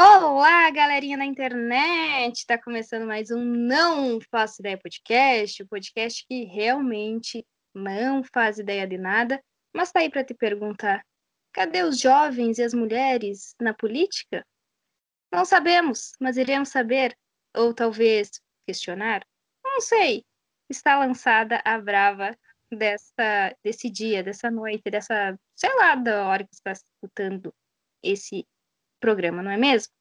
Olá, galerinha na internet! Está começando mais um Não Faço Ideia Podcast, o um podcast que realmente não faz ideia de nada, mas tá aí para te perguntar: cadê os jovens e as mulheres na política? Não sabemos, mas iremos saber, ou talvez questionar? Não sei. Está lançada a brava dessa, desse dia, dessa noite, dessa, sei lá, da hora que está escutando esse programa, não é mesmo?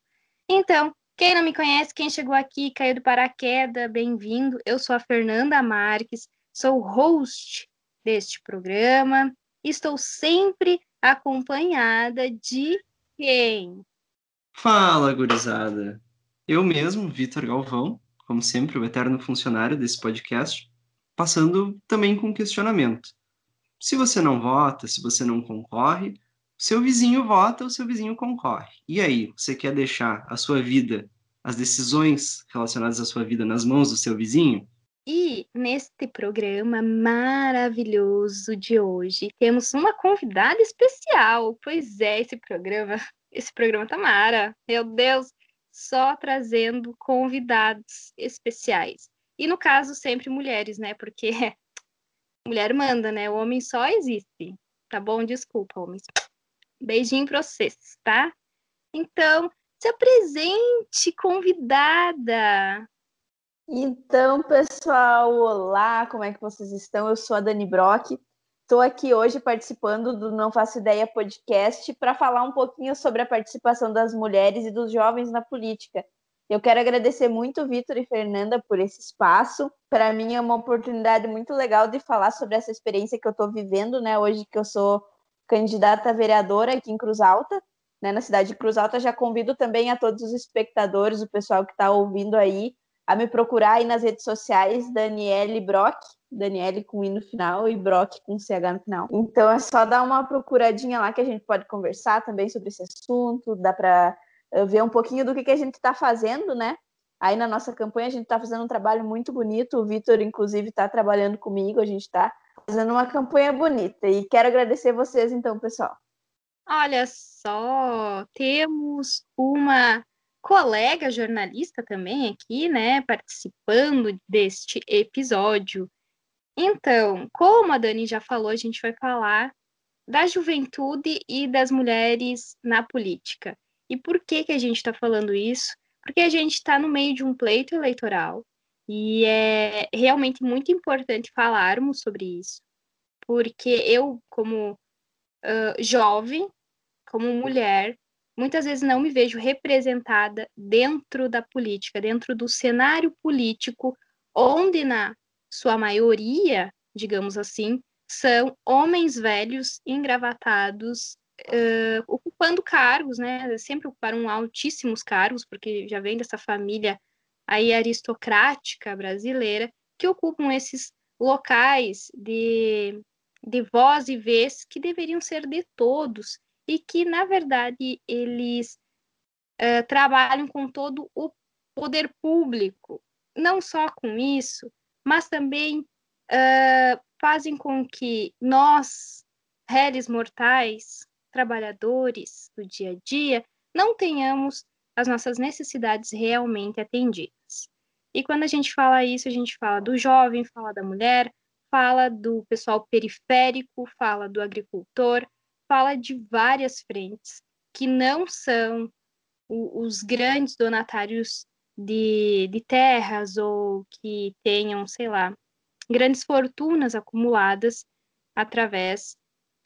Então, quem não me conhece, quem chegou aqui, caiu do paraquedas, bem-vindo. Eu sou a Fernanda Marques, sou host deste programa. Estou sempre acompanhada de quem? Fala, gurizada. Eu mesmo, Vitor Galvão, como sempre, o eterno funcionário desse podcast, passando também com questionamento. Se você não vota, se você não concorre, seu vizinho vota, o seu vizinho concorre. E aí, você quer deixar a sua vida, as decisões relacionadas à sua vida nas mãos do seu vizinho? E neste programa maravilhoso de hoje, temos uma convidada especial. Pois é, esse programa, esse programa tá mara. Meu Deus, só trazendo convidados especiais. E no caso, sempre mulheres, né? Porque mulher manda, né? O homem só existe. Tá bom? Desculpa, homens. Beijinho para vocês, tá? Então, se apresente, convidada. Então, pessoal, olá, como é que vocês estão? Eu sou a Dani Brock. Estou aqui hoje participando do Não Faço Ideia podcast para falar um pouquinho sobre a participação das mulheres e dos jovens na política. Eu quero agradecer muito Vitor e Fernanda por esse espaço. Para mim é uma oportunidade muito legal de falar sobre essa experiência que eu estou vivendo, né? Hoje que eu sou candidata a vereadora aqui em Cruz Alta, né, na cidade de Cruz Alta. Já convido também a todos os espectadores, o pessoal que está ouvindo aí, a me procurar aí nas redes sociais, Daniele Brock, Daniele com I no final e Brock com CH no final. Então é só dar uma procuradinha lá que a gente pode conversar também sobre esse assunto, dá para eh, ver um pouquinho do que, que a gente está fazendo, né? Aí na nossa campanha a gente está fazendo um trabalho muito bonito, o Vitor, inclusive, está trabalhando comigo, a gente está fazendo uma campanha bonita. E quero agradecer vocês, então, pessoal. Olha só, temos uma colega jornalista também aqui, né, participando deste episódio. Então, como a Dani já falou, a gente vai falar da juventude e das mulheres na política. E por que, que a gente está falando isso? Porque a gente está no meio de um pleito eleitoral e é realmente muito importante falarmos sobre isso, porque eu, como uh, jovem, como mulher, muitas vezes não me vejo representada dentro da política, dentro do cenário político, onde na sua maioria, digamos assim, são homens velhos engravatados, uh, ocupando cargos, né? Sempre ocuparam altíssimos cargos, porque já vem dessa família aí aristocrática brasileira que ocupam esses locais de, de voz e vez que deveriam ser de todos e que, na verdade, eles uh, trabalham com todo o poder público. Não só com isso, mas também uh, fazem com que nós, réis mortais, trabalhadores do dia a dia, não tenhamos as nossas necessidades realmente atendidas. E quando a gente fala isso, a gente fala do jovem, fala da mulher, fala do pessoal periférico, fala do agricultor, fala de várias frentes que não são o, os grandes donatários de, de terras ou que tenham, sei lá, grandes fortunas acumuladas através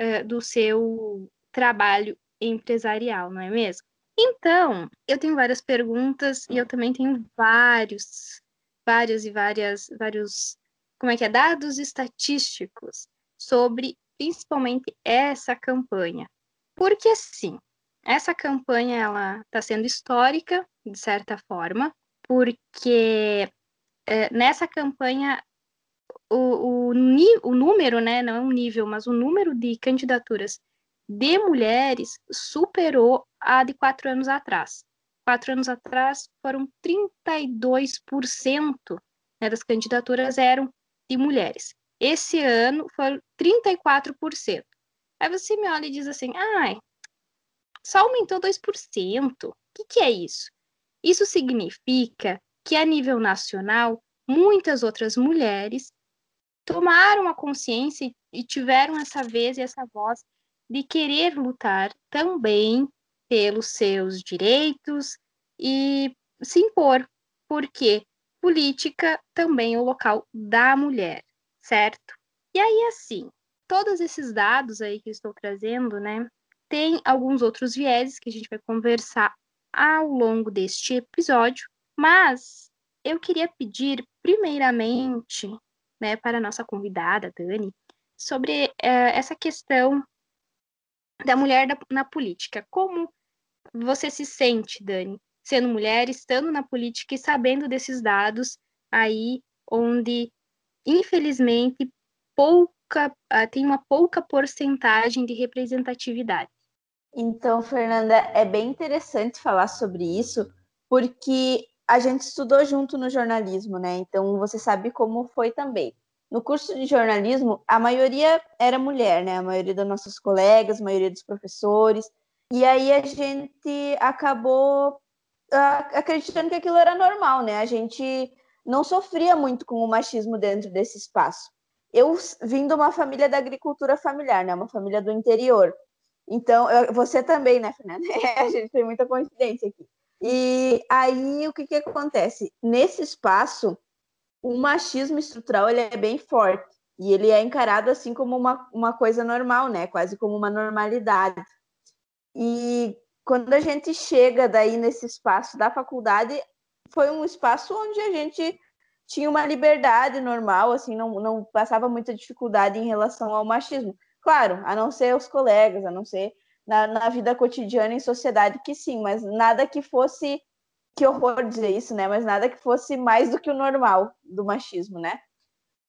uh, do seu trabalho empresarial, não é mesmo? Então, eu tenho várias perguntas e eu também tenho vários, várias e várias, vários, como é que é, dados estatísticos sobre principalmente essa campanha. Porque assim, essa campanha ela está sendo histórica de certa forma, porque é, nessa campanha o, o, o número, né, não é um nível, mas o número de candidaturas de mulheres superou a de quatro anos atrás. Quatro anos atrás foram 32% né, das candidaturas eram de mulheres. Esse ano foram 34%. Aí você me olha e diz assim, ai, só aumentou 2%. que, que é isso? Isso significa que, a nível nacional, muitas outras mulheres tomaram a consciência e tiveram essa vez e essa voz de querer lutar também pelos seus direitos e se impor, porque política também é o local da mulher, certo? E aí, assim, todos esses dados aí que eu estou trazendo, né, tem alguns outros vieses que a gente vai conversar ao longo deste episódio, mas eu queria pedir, primeiramente, né, para a nossa convidada, Dani, sobre uh, essa questão da mulher da, na política. Como você se sente, Dani, sendo mulher, estando na política e sabendo desses dados aí onde, infelizmente, pouca, uh, tem uma pouca porcentagem de representatividade? Então, Fernanda, é bem interessante falar sobre isso, porque a gente estudou junto no jornalismo, né? Então, você sabe como foi também. No curso de jornalismo, a maioria era mulher, né? A maioria dos nossos colegas, a maioria dos professores. E aí a gente acabou uh, acreditando que aquilo era normal, né? A gente não sofria muito com o machismo dentro desse espaço. Eu vim de uma família da agricultura familiar, né? Uma família do interior. Então, eu, você também, né, Fernanda? a gente tem muita coincidência aqui. E aí, o que, que acontece? Nesse espaço, o machismo estrutural ele é bem forte. E ele é encarado assim como uma, uma coisa normal, né? Quase como uma normalidade. E quando a gente chega daí nesse espaço da faculdade, foi um espaço onde a gente tinha uma liberdade normal, assim, não, não passava muita dificuldade em relação ao machismo. Claro, a não ser os colegas, a não ser na, na vida cotidiana em sociedade, que sim, mas nada que fosse. Que horror dizer isso, né? Mas nada que fosse mais do que o normal do machismo, né?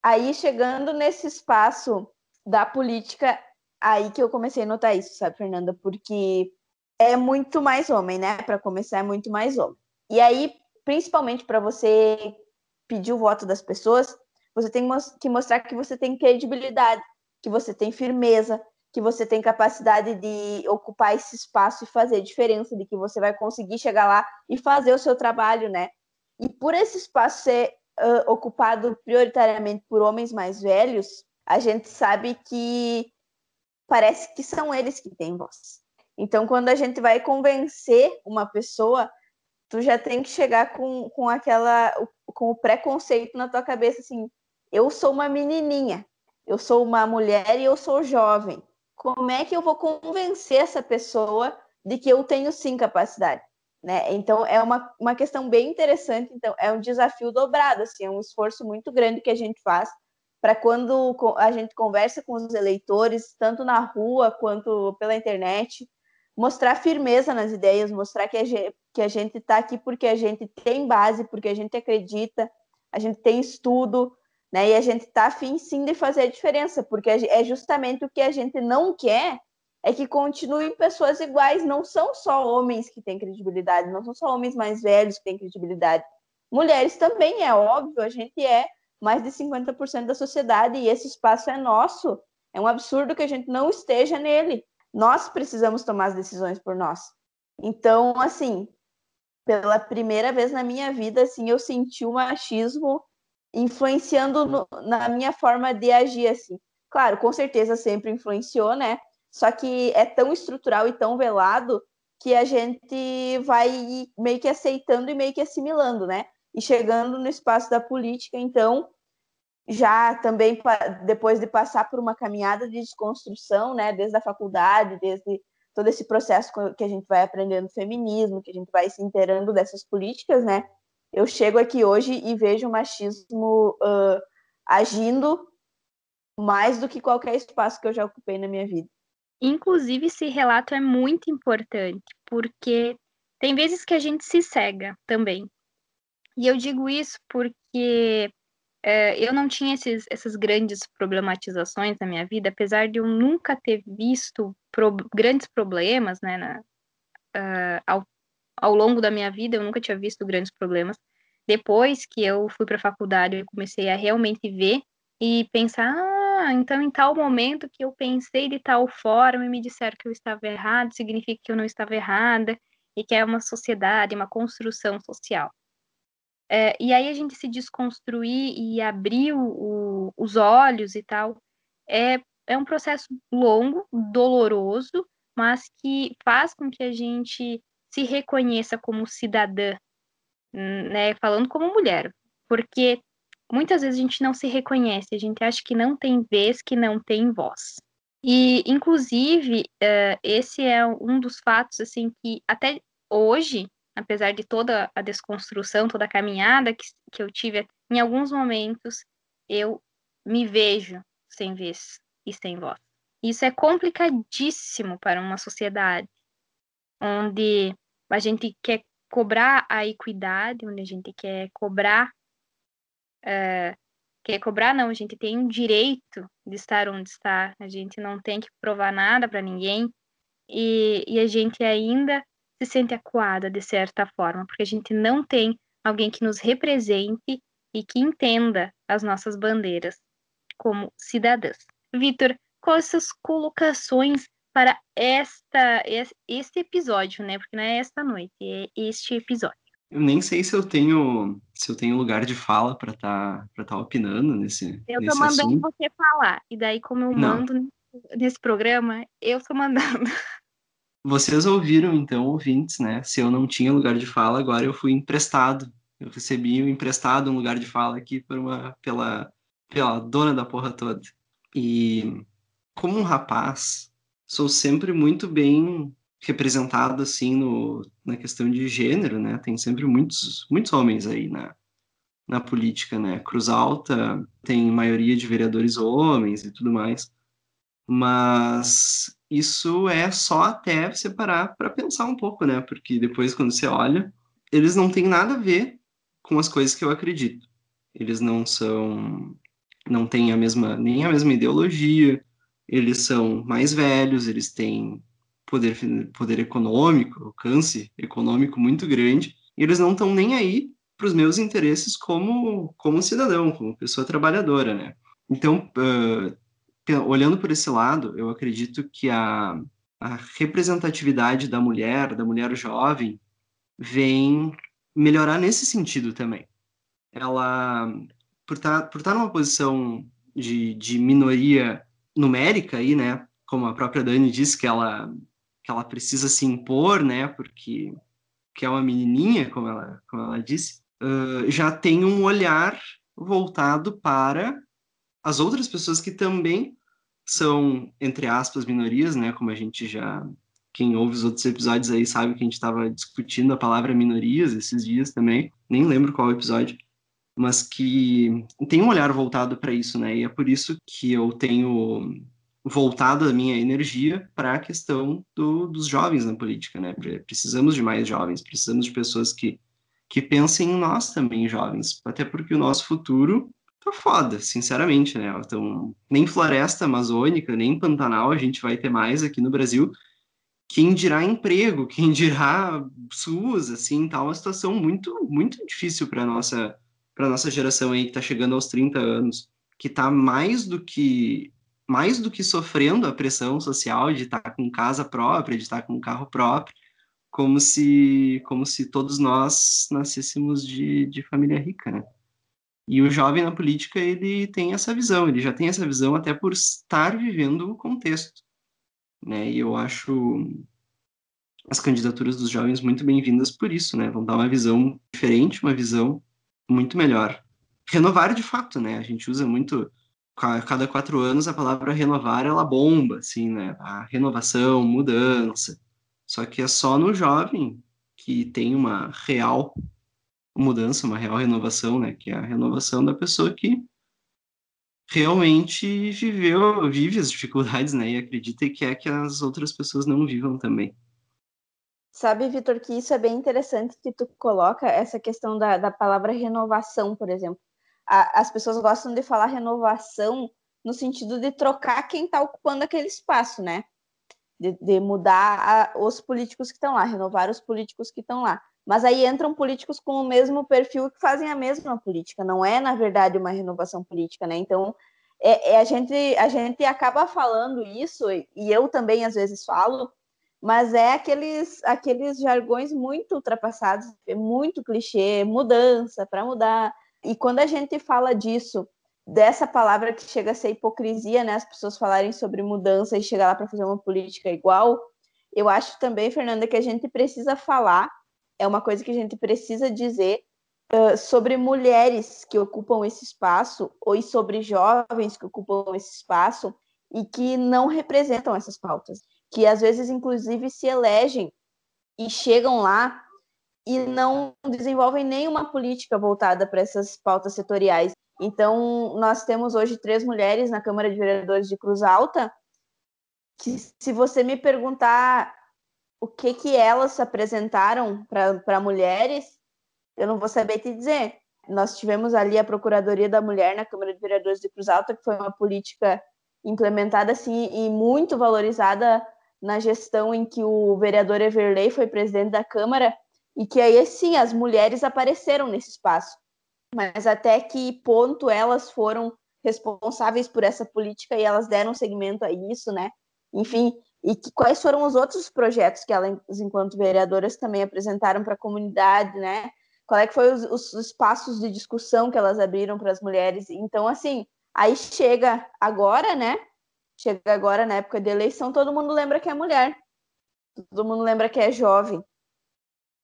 Aí, chegando nesse espaço da política, aí que eu comecei a notar isso, sabe, Fernanda? Porque é muito mais homem, né? Para começar, é muito mais homem. E aí, principalmente para você pedir o voto das pessoas, você tem que mostrar que você tem credibilidade, que você tem firmeza, que você tem capacidade de ocupar esse espaço e fazer diferença, de que você vai conseguir chegar lá e fazer o seu trabalho, né? E por esse espaço ser uh, ocupado prioritariamente por homens mais velhos, a gente sabe que parece que são eles que têm voz. Então, quando a gente vai convencer uma pessoa, tu já tem que chegar com, com aquela com o preconceito na tua cabeça assim, eu sou uma menininha, eu sou uma mulher e eu sou jovem. Como é que eu vou convencer essa pessoa de que eu tenho sim capacidade? Né? Então é uma, uma questão bem interessante, então é um desafio dobrado, assim, é um esforço muito grande que a gente faz para quando a gente conversa com os eleitores, tanto na rua quanto pela internet, mostrar firmeza nas ideias, mostrar que a gente está aqui porque a gente tem base, porque a gente acredita, a gente tem estudo, né? E a gente está afim sim de fazer a diferença, porque é justamente o que a gente não quer é que continuem pessoas iguais, não são só homens que têm credibilidade, não são só homens mais velhos que têm credibilidade. Mulheres também, é óbvio, a gente é mais de 50% da sociedade e esse espaço é nosso. É um absurdo que a gente não esteja nele. Nós precisamos tomar as decisões por nós. Então, assim, pela primeira vez na minha vida, assim, eu senti o machismo influenciando no, na minha forma de agir, assim. Claro, com certeza sempre influenciou, né? Só que é tão estrutural e tão velado que a gente vai meio que aceitando e meio que assimilando, né? E chegando no espaço da política, então, já também depois de passar por uma caminhada de desconstrução, né, desde a faculdade, desde todo esse processo que a gente vai aprendendo feminismo, que a gente vai se inteirando dessas políticas, né, eu chego aqui hoje e vejo o machismo uh, agindo mais do que qualquer espaço que eu já ocupei na minha vida. Inclusive, esse relato é muito importante, porque tem vezes que a gente se cega também. E eu digo isso porque é, eu não tinha esses, essas grandes problematizações na minha vida, apesar de eu nunca ter visto pro, grandes problemas, né, na, uh, ao ao longo da minha vida eu nunca tinha visto grandes problemas. Depois que eu fui para a faculdade, eu comecei a realmente ver e pensar, ah, então em tal momento que eu pensei de tal forma e me disseram que eu estava errado, significa que eu não estava errada. e que é uma sociedade, uma construção social. É, e aí a gente se desconstruir e abrir o, os olhos e tal é, é um processo longo, doloroso, mas que faz com que a gente se reconheça como cidadã, né, falando como mulher, porque muitas vezes a gente não se reconhece, a gente acha que não tem vez, que não tem voz. E, inclusive, uh, esse é um dos fatos, assim, que até hoje, apesar de toda a desconstrução, toda a caminhada que, que eu tive, em alguns momentos eu me vejo sem vez e sem voz. Isso é complicadíssimo para uma sociedade onde a gente quer cobrar a equidade, onde a gente quer cobrar uh, quer cobrar, não, a gente tem o direito de estar onde está, a gente não tem que provar nada para ninguém, e, e a gente ainda se sente acuada de certa forma, porque a gente não tem alguém que nos represente e que entenda as nossas bandeiras como cidadãs. Vitor, quais suas colocações para esta este episódio, né? Porque não é esta noite, é este episódio. Eu nem sei se eu tenho se eu tenho lugar de fala para estar tá, para estar tá opinando nesse Eu nesse tô mandando assunto. você falar e daí como eu Não. mando nesse programa, eu tô mandando. Vocês ouviram então, ouvintes, né? Se eu não tinha lugar de fala, agora eu fui emprestado. Eu recebi um emprestado um lugar de fala aqui por uma pela pela dona da porra toda. E como um rapaz, sou sempre muito bem representado assim no, na questão de gênero, né? Tem sempre muitos muitos homens aí na, na política, né? Cruz Alta tem maioria de vereadores homens e tudo mais. Mas isso é só até você parar para pensar um pouco, né? Porque depois quando você olha, eles não têm nada a ver com as coisas que eu acredito. Eles não são não têm a mesma nem a mesma ideologia, eles são mais velhos, eles têm poder, poder econômico, alcance econômico muito grande, e eles não estão nem aí para os meus interesses como, como cidadão, como pessoa trabalhadora, né? Então, uh, olhando por esse lado, eu acredito que a, a representatividade da mulher, da mulher jovem, vem melhorar nesse sentido também. Ela, por estar tá, por tá numa posição de, de minoria numérica aí, né? Como a própria Dani disse que ela que ela precisa se impor, né? Porque que é uma menininha, como ela como ela disse, uh, já tem um olhar voltado para as outras pessoas que também são entre aspas minorias, né? Como a gente já quem ouve os outros episódios aí sabe que a gente estava discutindo a palavra minorias esses dias também, nem lembro qual episódio, mas que tem um olhar voltado para isso, né? E é por isso que eu tenho voltado a minha energia para a questão do, dos jovens na política, né? Precisamos de mais jovens, precisamos de pessoas que, que pensem em nós também, jovens, até porque o nosso futuro tá foda, sinceramente, né? Então, nem floresta amazônica, nem Pantanal a gente vai ter mais aqui no Brasil. Quem dirá emprego, quem dirá SUS, assim, tá uma situação muito, muito difícil para nossa para nossa geração aí que está chegando aos 30 anos, que está mais do que mais do que sofrendo a pressão social de estar tá com casa própria, de estar tá com carro próprio, como se como se todos nós nascêssemos de, de família rica, né? E o jovem na política ele tem essa visão, ele já tem essa visão até por estar vivendo o contexto, né? E eu acho as candidaturas dos jovens muito bem-vindas por isso, né? Vão dar uma visão diferente, uma visão muito melhor. Renovar de fato, né? A gente usa muito cada quatro anos a palavra renovar ela bomba, assim, né? A renovação, mudança. Só que é só no jovem que tem uma real mudança, uma real renovação, né? Que é a renovação da pessoa que realmente viveu, vive as dificuldades, né? E acredita que é que as outras pessoas não vivam também. Sabe, Vitor, que isso é bem interessante que tu coloca essa questão da, da palavra renovação, por exemplo. A, as pessoas gostam de falar renovação no sentido de trocar quem está ocupando aquele espaço, né? De, de mudar a, os políticos que estão lá, renovar os políticos que estão lá. Mas aí entram políticos com o mesmo perfil que fazem a mesma política. Não é, na verdade, uma renovação política, né? Então, é, é a, gente, a gente acaba falando isso, e eu também às vezes falo, mas é aqueles, aqueles jargões muito ultrapassados, é muito clichê, mudança para mudar. E quando a gente fala disso, dessa palavra que chega a ser hipocrisia, né? As pessoas falarem sobre mudança e chegar lá para fazer uma política igual, eu acho também, Fernanda, que a gente precisa falar, é uma coisa que a gente precisa dizer uh, sobre mulheres que ocupam esse espaço, ou sobre jovens que ocupam esse espaço e que não representam essas pautas que às vezes, inclusive, se elegem e chegam lá e não desenvolvem nenhuma política voltada para essas pautas setoriais. Então, nós temos hoje três mulheres na Câmara de Vereadores de Cruz Alta, que se você me perguntar o que que elas apresentaram para mulheres, eu não vou saber te dizer. Nós tivemos ali a Procuradoria da Mulher na Câmara de Vereadores de Cruz Alta, que foi uma política implementada assim e muito valorizada na gestão em que o vereador Everley foi presidente da Câmara, e que aí sim as mulheres apareceram nesse espaço. Mas até que ponto elas foram responsáveis por essa política e elas deram seguimento a isso, né? Enfim, e que, quais foram os outros projetos que elas, enquanto vereadoras, também apresentaram para a comunidade, né? Qual é que foi os, os espaços de discussão que elas abriram para as mulheres? Então, assim, aí chega agora, né? Chega agora na época de eleição, todo mundo lembra que é mulher. Todo mundo lembra que é jovem.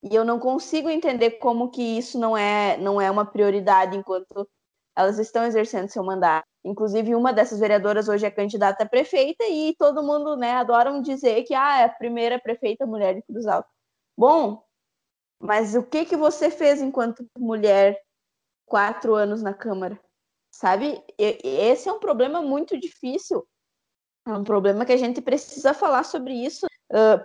E eu não consigo entender como que isso não é, não é uma prioridade enquanto elas estão exercendo seu mandato. Inclusive, uma dessas vereadoras hoje é candidata a prefeita e todo mundo, né, adoram dizer que ah, é a primeira prefeita mulher de Cruz Alta. Bom, mas o que que você fez enquanto mulher quatro anos na Câmara? Sabe? Esse é um problema muito difícil é um problema que a gente precisa falar sobre isso,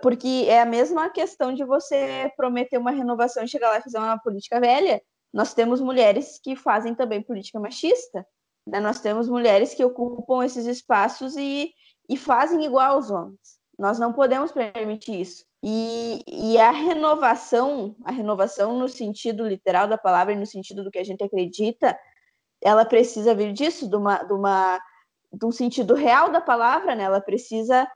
porque é a mesma questão de você prometer uma renovação e chegar lá e fazer uma política velha. Nós temos mulheres que fazem também política machista, né? nós temos mulheres que ocupam esses espaços e, e fazem igual aos homens. Nós não podemos permitir isso. E, e, a renovação, a renovação no sentido literal da palavra e no sentido do que a gente acredita, ela precisa vir disso, de uma, de uma um sentido real da palavra, né? Ela precisa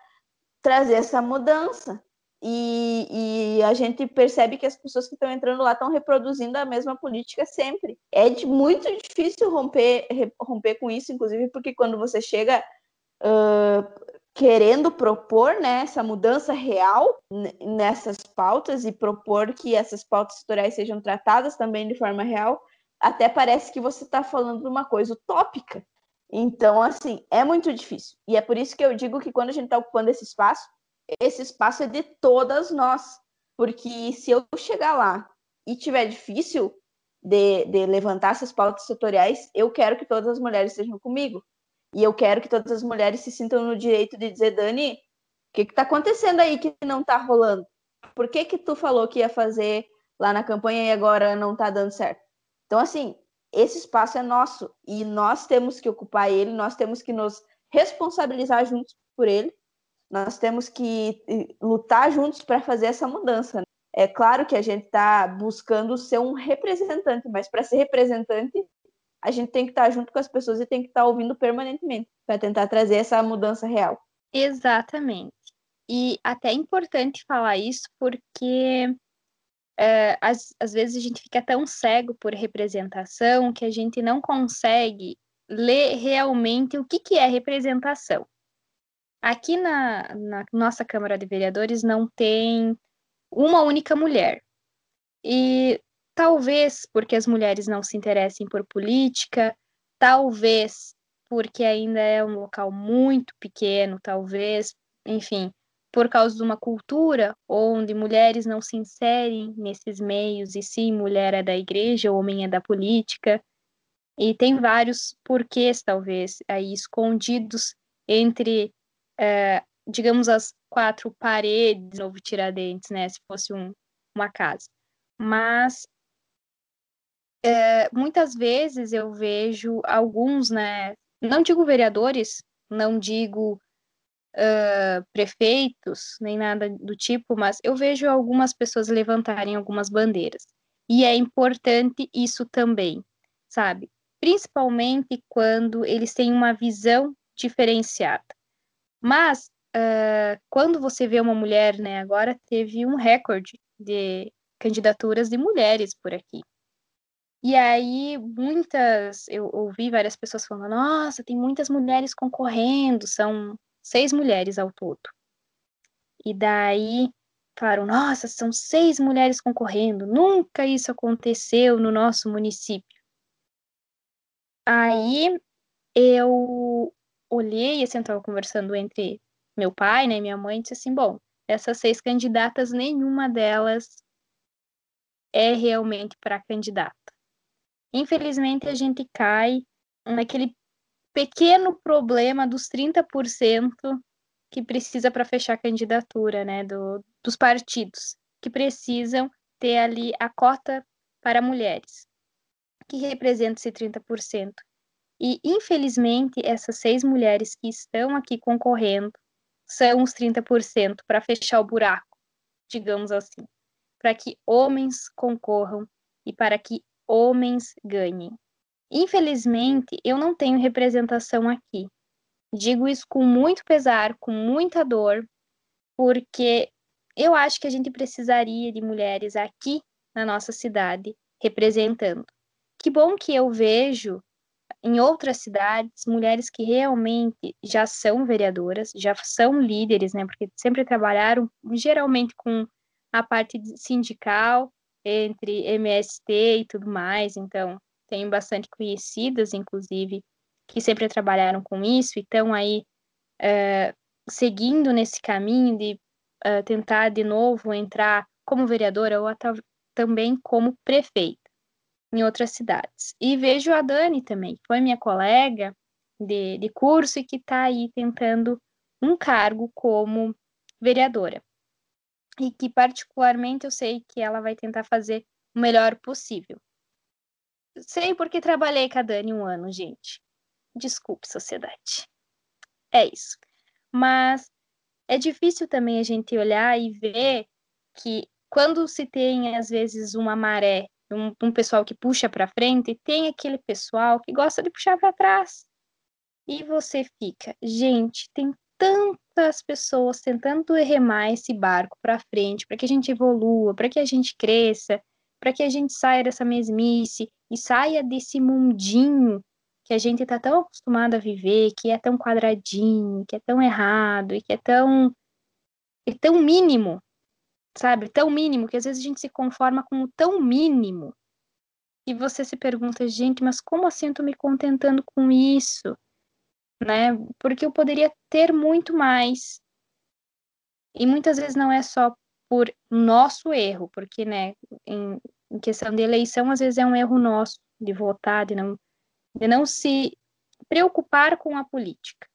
trazer essa mudança. E, e, a gente percebe que as pessoas que estão entrando lá estão reproduzindo a mesma política sempre. É de, muito difícil romper, romper com isso, inclusive porque quando você chega uh, querendo propor né, essa mudança real nessas pautas e propor que essas pautas setoriais sejam tratadas também de forma real, até parece que você está falando de uma coisa utópica. Então, assim, é muito difícil. E é por isso que eu digo que quando a gente está ocupando esse espaço, esse espaço é de todas nós. Porque se eu chegar lá e tiver difícil de, de levantar essas pautas setoriais, eu quero que todas as mulheres estejam comigo. E eu quero que todas as mulheres se sintam no direito de dizer, Dani, o que está acontecendo aí que não está rolando? Por que que tu falou que ia fazer lá na campanha e agora não está dando certo? Então, assim, esse espaço é nosso e nós temos que ocupar ele, nós temos que nos responsabilizar juntos por ele, nós temos que lutar juntos para fazer essa mudança. Né? É claro que a gente está buscando ser um representante, mas para ser representante, a gente tem que estar tá junto com as pessoas e tem que estar tá ouvindo permanentemente para tentar trazer essa mudança real. Exatamente. E até é importante falar isso porque é, às, às vezes a gente fica tão cego por representação que a gente não consegue ler realmente o que, que é representação. Aqui na, na nossa Câmara de Vereadores não tem uma única mulher. E talvez porque as mulheres não se interessem por política, talvez porque ainda é um local muito pequeno, talvez, enfim, por causa de uma cultura onde mulheres não se inserem nesses meios, e sim, mulher é da igreja, homem é da política, e tem vários porquês, talvez, aí escondidos entre, é, digamos, as quatro paredes Novo Tiradentes, né, se fosse um, uma casa. Mas é, muitas vezes eu vejo alguns, né, não digo vereadores, não digo uh, prefeitos, nem nada do tipo, mas eu vejo algumas pessoas levantarem algumas bandeiras. E é importante isso também, sabe? Principalmente quando eles têm uma visão diferenciada. Mas uh, quando você vê uma mulher, né, agora teve um recorde de candidaturas de mulheres por aqui. E aí, muitas, eu ouvi várias pessoas falando, nossa, tem muitas mulheres concorrendo, são seis mulheres ao todo. E daí, falaram, nossa, são seis mulheres concorrendo, nunca isso aconteceu no nosso município. Aí, eu olhei, assim, eu estava conversando entre meu pai né, e minha mãe, e disse assim, bom, essas seis candidatas, nenhuma delas é realmente para candidata. Infelizmente, a gente cai naquele pequeno problema dos 30% que precisa para fechar a candidatura, né, do, dos partidos, que precisam ter ali a cota para mulheres, que representa esse 30%. E, infelizmente, essas seis mulheres que estão aqui concorrendo são os 30% para fechar o buraco, digamos assim, para que homens concorram e para que homens ganhem. Infelizmente, eu não tenho representação aqui. Digo isso com muito pesar, com muita dor, porque eu acho que a gente precisaria de mulheres aqui na nossa cidade representando. Que bom que eu vejo em outras cidades mulheres que realmente já são vereadoras, já são líderes, né? Porque sempre trabalharam geralmente com a parte sindical entre MST e tudo mais, então tenho bastante conhecidas, inclusive, que sempre trabalharam com isso e estão aí uh, seguindo nesse caminho de uh, tentar de novo entrar como vereadora ou também como prefeita em outras cidades. E vejo a Dani também, que foi minha colega de, de curso e que está aí tentando um cargo como vereadora e que particularmente eu sei que ela vai tentar fazer o melhor possível. Sei porque trabalhei com a Dani um ano, gente. Desculpe, sociedade. É isso. Mas é difícil também a gente olhar e ver que quando se tem, às vezes, uma maré, um, um pessoal que puxa para frente, tem aquele pessoal que gosta de puxar para trás. E você fica, gente, tem tantas pessoas tentando remar esse barco para frente, para que a gente evolua, para que a gente cresça, para que a gente saia dessa mesmice e saia desse mundinho que a gente está tão acostumado a viver, que é tão quadradinho, que é tão errado e que é tão é tão mínimo, sabe? Tão mínimo que às vezes a gente se conforma com o tão mínimo. E você se pergunta, gente, mas como assim eu tô me contentando com isso? né? Porque eu poderia ter muito mais. E muitas vezes não é só por nosso erro, porque, né, em, em questão de eleição, às vezes é um erro nosso de votar, de não, de não se preocupar com a política,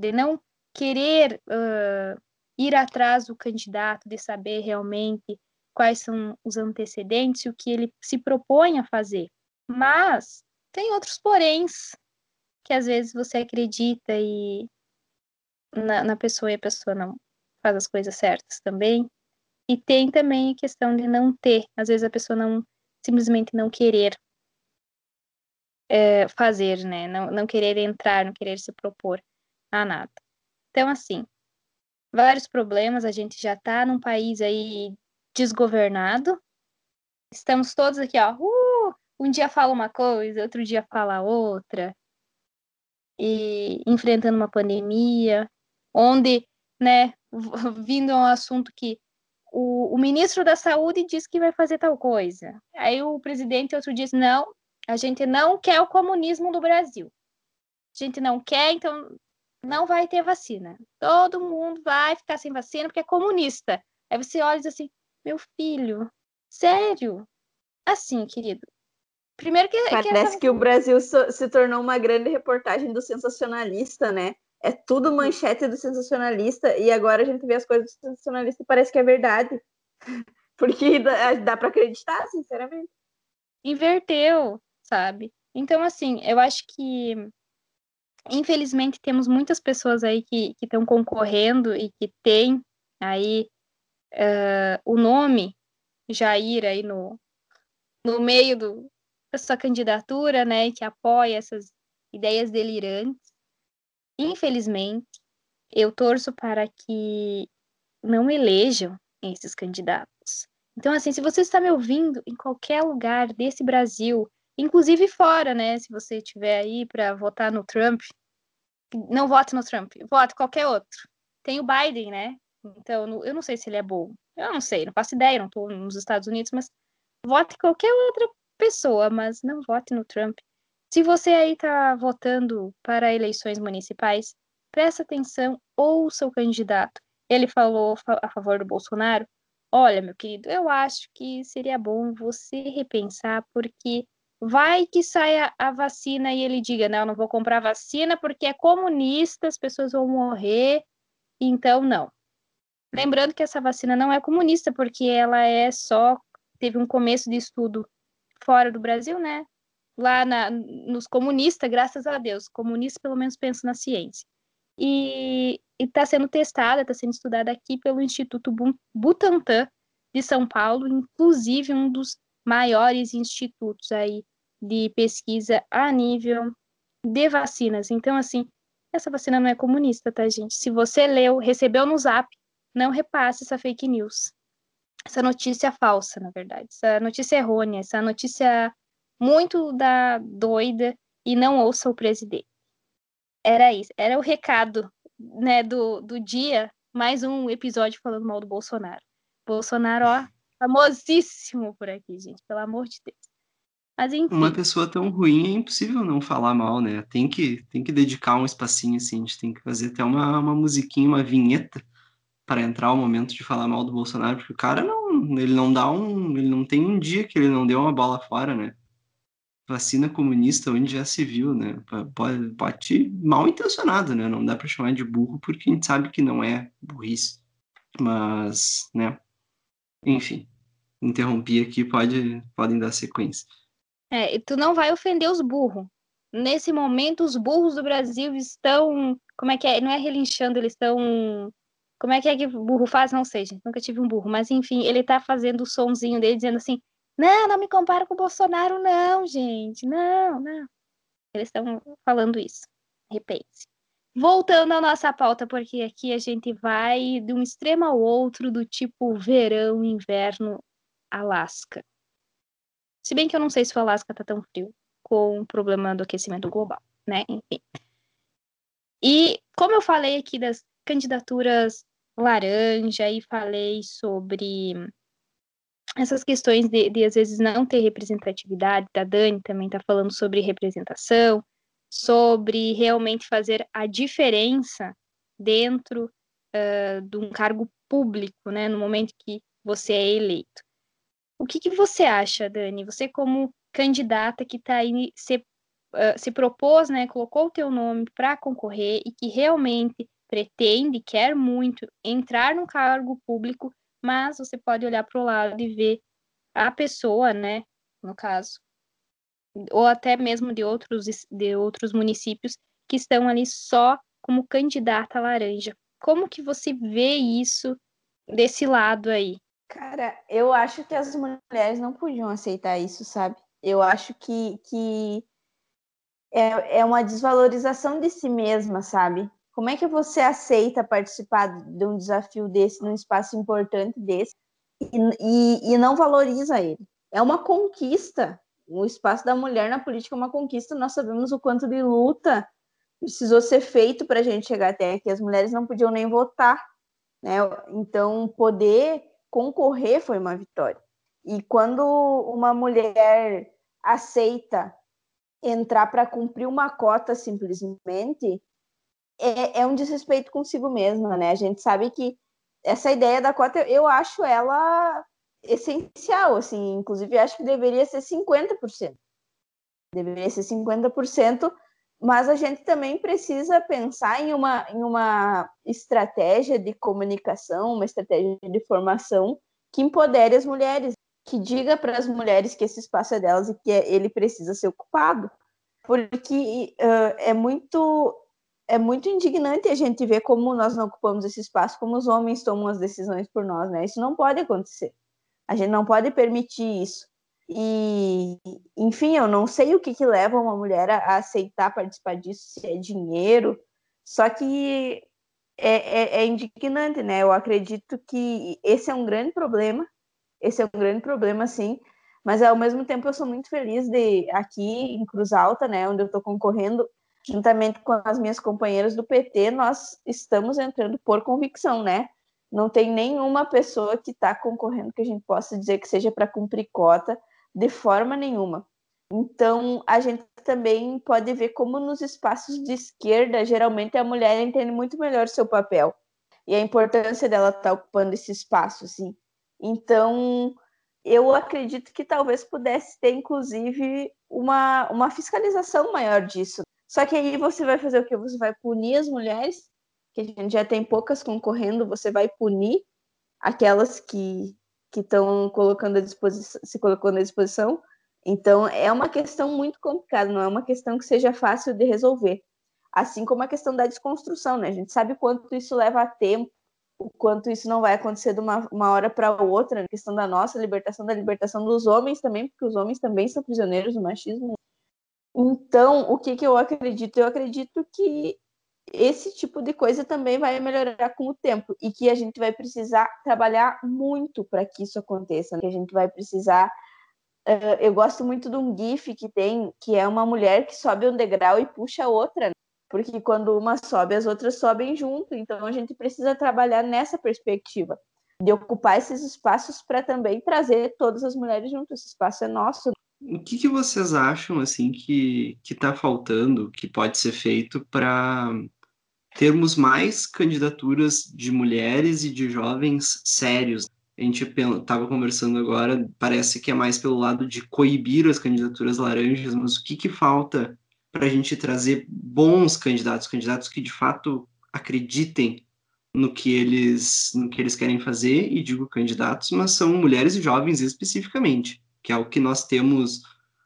de não querer uh, ir atrás do candidato, de saber realmente quais são os antecedentes e o que ele se propõe a fazer. Mas tem outros poréns, que às vezes você acredita e na, na pessoa e a pessoa não faz as coisas certas também. E tem também a questão de não ter, às vezes a pessoa não simplesmente não querer é, fazer, né? Não, não querer entrar, não querer se propor a nada. Então, assim, vários problemas, a gente já está num país aí desgovernado. Estamos todos aqui, ó, uh, um dia fala uma coisa, outro dia fala outra e enfrentando uma pandemia, onde, né, vindo um assunto que o, o, ministro da Saúde diz que vai fazer tal coisa. Aí o presidente outro diz: não, a gente não quer o comunismo no Brasil. A gente não quer, então não vai ter vacina. Todo mundo vai ficar sem vacina porque é comunista. Aí você olha e diz assim: meu filho, sério? Assim, querido, Primeiro que. Parece que, essa... que o Brasil se tornou uma grande reportagem do sensacionalista, né? É tudo manchete do sensacionalista, e agora a gente vê as coisas do sensacionalista e parece que é verdade. Porque dá, dá para acreditar, sinceramente. Inverteu, sabe? Então, assim, eu acho que infelizmente temos muitas pessoas aí que estão concorrendo e que têm aí uh, o nome Jair aí no, no meio do, a sua candidatura, né, que apoia essas ideias delirantes. Infelizmente, eu torço para que não elejam esses candidatos. Então, assim, se você está me ouvindo em qualquer lugar desse Brasil, inclusive fora, né? Se você estiver aí para votar no Trump, não vote no Trump, vote qualquer outro. Tem o Biden, né? Então, eu não sei se ele é bom. Eu não sei, não faço ideia, não estou nos Estados Unidos, mas vote qualquer outra pessoa, mas não vote no Trump. Se você aí está votando para eleições municipais, presta atenção, ouça o candidato. Ele falou a favor do Bolsonaro. Olha, meu querido, eu acho que seria bom você repensar, porque vai que saia a vacina e ele diga: não, não vou comprar vacina porque é comunista, as pessoas vão morrer, então não. Lembrando que essa vacina não é comunista, porque ela é só. Teve um começo de estudo fora do Brasil, né? Lá na, nos comunistas, graças a Deus, comunistas pelo menos pensam na ciência. E está sendo testada, está sendo estudada aqui pelo Instituto Butantan de São Paulo, inclusive um dos maiores institutos aí de pesquisa a nível de vacinas. Então, assim, essa vacina não é comunista, tá, gente? Se você leu, recebeu no zap, não repasse essa fake news. Essa notícia falsa, na verdade. Essa notícia errônea, essa notícia muito da doida e não ouça o presidente. Era isso, era o recado, né, do, do dia, mais um episódio falando mal do Bolsonaro. Bolsonaro, ó, famosíssimo por aqui, gente, pelo amor de Deus. Mas enfim. Uma pessoa tão ruim é impossível não falar mal, né? Tem que, tem que dedicar um espacinho assim, a gente tem que fazer até uma, uma musiquinha, uma vinheta para entrar o momento de falar mal do Bolsonaro, porque o cara não, ele não dá um, ele não tem um dia que ele não deu uma bola fora, né? Vacina comunista, onde já se viu, né? Pode, pode mal intencionado, né? Não dá para chamar de burro porque a gente sabe que não é burrice. Mas, né? Enfim, interrompi aqui, pode, podem dar sequência. É, e tu não vai ofender os burros. Nesse momento, os burros do Brasil estão. Como é que é? Não é relinchando, eles estão como é que é que burro faz? Não sei, gente. Nunca tive um burro. Mas, enfim, ele tá fazendo o sonzinho dele, dizendo assim: Não, não me compara com o Bolsonaro, não, gente. Não, não. Eles estão falando isso. Repense. Voltando à nossa pauta, porque aqui a gente vai de um extremo ao outro, do tipo verão, inverno, Alasca. Se bem que eu não sei se o Alasca tá tão frio com o problema do aquecimento global, né? Enfim. E como eu falei aqui das candidaturas laranja e falei sobre essas questões de, de, às vezes não ter representatividade, da Dani também está falando sobre representação, sobre realmente fazer a diferença dentro uh, de um cargo público, né, no momento que você é eleito. O que, que você acha, Dani? Você como candidata que está aí se, uh, se propôs, né, colocou o teu nome para concorrer e que realmente pretende, quer muito entrar no cargo público, mas você pode olhar para o lado e ver a pessoa, né, no caso, ou até mesmo de outros, de outros municípios que estão ali só como candidata laranja. Como que você vê isso desse lado aí? Cara, eu acho que as mulheres não podiam aceitar isso, sabe? Eu acho que, que é, é uma desvalorização de si mesma, sabe? Como é que você aceita participar de um desafio desse, num espaço importante desse, e, e, e não valoriza ele? É uma conquista. O espaço da mulher na política é uma conquista. Nós sabemos o quanto de luta precisou ser feito para a gente chegar até aqui. As mulheres não podiam nem votar, né? Então, poder concorrer foi uma vitória. E quando uma mulher aceita entrar para cumprir uma cota simplesmente, é, é um desrespeito consigo mesma, né? A gente sabe que essa ideia da cota, eu acho ela essencial, assim, inclusive acho que deveria ser 50%. Deveria ser 50%, mas a gente também precisa pensar em uma, em uma estratégia de comunicação, uma estratégia de formação que empodere as mulheres, que diga para as mulheres que esse espaço é delas e que ele precisa ser ocupado. Porque uh, é muito é muito indignante a gente ver como nós não ocupamos esse espaço, como os homens tomam as decisões por nós, né? Isso não pode acontecer. A gente não pode permitir isso. E, enfim, eu não sei o que, que leva uma mulher a, aceitar participar disso, se é dinheiro. Só que é, é, é indignante, né? Eu acredito que esse é um grande problema, esse é um grande problema, sim, mas ao mesmo tempo eu sou muito feliz de aqui em Cruz Alta, né, onde eu estou concorrendo, juntamente com as minhas companheiras do PT, nós estamos entrando por convicção, né? Não tem nenhuma pessoa que está concorrendo que a gente possa dizer que seja para cumprir cota de forma nenhuma. Então, a gente também pode ver como nos espaços de esquerda, geralmente a mulher entende muito melhor seu papel e a importância dela estar tá ocupando esse espaço, assim. Então, eu acredito que talvez pudesse ter, inclusive, uma, uma fiscalização maior disso. Só que aí você vai fazer o quê? Você vai punir as mulheres, que a gente já tem poucas concorrendo, você vai punir aquelas que estão colocando se colocando à disposição. Então, é uma questão muito complicada, não é uma questão que seja fácil de resolver. Assim como a questão da desconstrução, né? A gente sabe quanto isso leva tempo, o quanto isso não vai acontecer de uma, uma hora para outra, a questão da nossa libertação, da libertação dos homens também, porque os homens também são prisioneiros do machismo. Então, o que, que eu acredito? Eu acredito que esse tipo de coisa também vai melhorar com o tempo e que a gente vai precisar trabalhar muito para que isso aconteça, né? que a gente vai precisar. Uh, eu gosto muito de um GIF que tem, que é uma mulher que sobe um degrau e puxa a outra. Né? porque quando uma sobe, as outras sobem junto. Então a gente precisa trabalhar nessa perspectiva de ocupar esses espaços para também trazer todas as mulheres junto. Esse espaço é nosso. O que, que vocês acham assim que que está faltando, que pode ser feito para termos mais candidaturas de mulheres e de jovens sérios? A gente estava conversando agora, parece que é mais pelo lado de coibir as candidaturas laranjas, mas o que, que falta para a gente trazer bons candidatos, candidatos que de fato acreditem no que eles no que eles querem fazer e digo candidatos, mas são mulheres e jovens especificamente, que é o que nós temos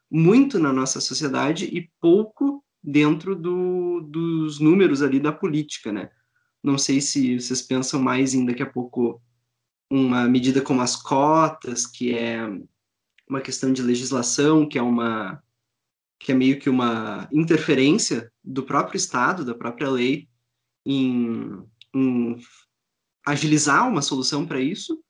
muito na nossa sociedade e pouco dentro do, dos números ali da política, né? Não sei se vocês pensam mais em daqui a pouco uma medida como as cotas, que é uma questão de legislação, que é uma que é meio que uma interferência do próprio Estado, da própria lei, em, em agilizar uma solução para isso?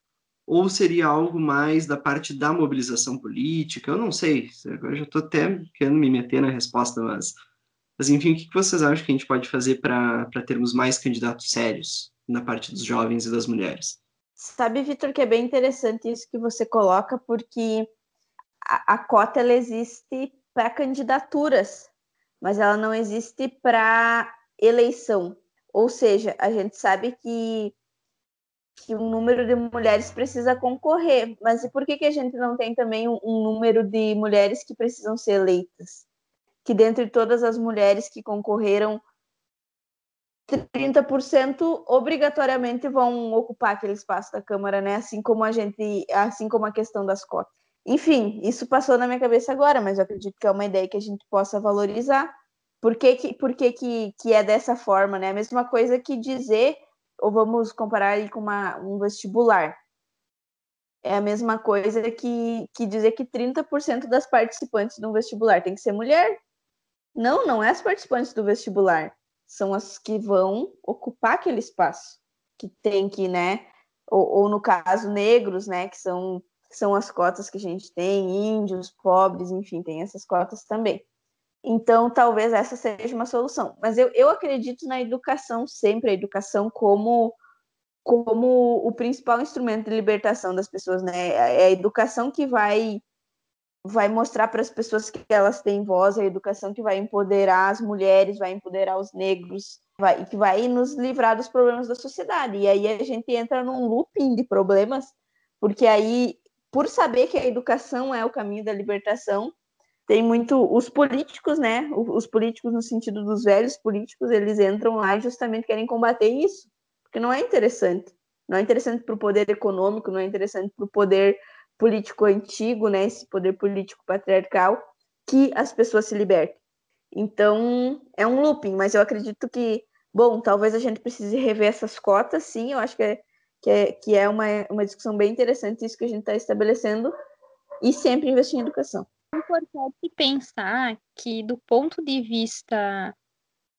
Ou seria algo mais da parte da mobilização política? Eu não sei, agora já estou até querendo me meter na resposta, mas, mas enfim, o que vocês acham que a gente pode fazer para termos mais candidatos sérios na parte dos jovens e das mulheres? Sabe, Vitor, que é bem interessante isso que você coloca, porque a, a cota ela existe para candidaturas, mas ela não existe para eleição. Ou seja, a gente sabe que, que um número de mulheres precisa concorrer, mas e por que, que a gente não tem também um, um número de mulheres que precisam ser eleitas? Que dentre todas as mulheres que concorreram, 30% obrigatoriamente vão ocupar aquele espaço da Câmara, né? Assim como a gente, assim como a questão das cotas. Enfim, isso passou na minha cabeça agora, mas eu acredito que é uma ideia que a gente possa valorizar. Por que, que, por que, que, que é dessa forma, né? A mesma coisa que dizer, ou vamos comparar aí com uma, um vestibular. É a mesma coisa que, que dizer que 30% das participantes de um vestibular tem que ser mulher. Não, não é as participantes do vestibular. São as que vão ocupar aquele espaço. Que tem que, né? Ou, ou no caso, negros, né? Que são que são as cotas que a gente tem, índios, pobres, enfim, tem essas cotas também. Então, talvez essa seja uma solução. Mas eu, eu acredito na educação sempre, a educação como, como o principal instrumento de libertação das pessoas, né? É a educação que vai vai mostrar para as pessoas que elas têm voz, é a educação que vai empoderar as mulheres, vai empoderar os negros, vai, que vai nos livrar dos problemas da sociedade. E aí a gente entra num looping de problemas, porque aí por saber que a educação é o caminho da libertação, tem muito os políticos, né? Os políticos no sentido dos velhos políticos, eles entram lá e justamente querem combater isso, porque não é interessante. Não é interessante para o poder econômico, não é interessante para o poder político antigo, né? Esse poder político patriarcal, que as pessoas se libertem. Então, é um looping, mas eu acredito que, bom, talvez a gente precise rever essas cotas, sim, eu acho que é que é, que é uma, uma discussão bem interessante, isso que a gente está estabelecendo, e sempre investir em educação. Importante pensar que, do ponto de vista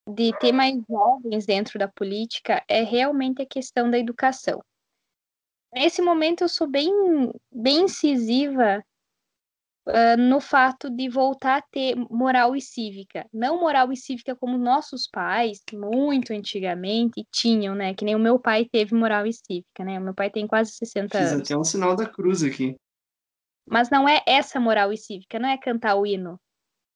de ter mais jovens dentro da política é realmente a questão da educação. Nesse momento eu sou bem, bem incisiva uh, no fato de voltar a ter moral e cívica. Não moral e cívica como nossos pais, muito antigamente, tinham, né? Que nem o meu pai teve moral e cívica, né? O meu pai tem quase 60 Fiz anos. até um sinal da cruz aqui. Mas não é essa moral e cívica, não é cantar o hino.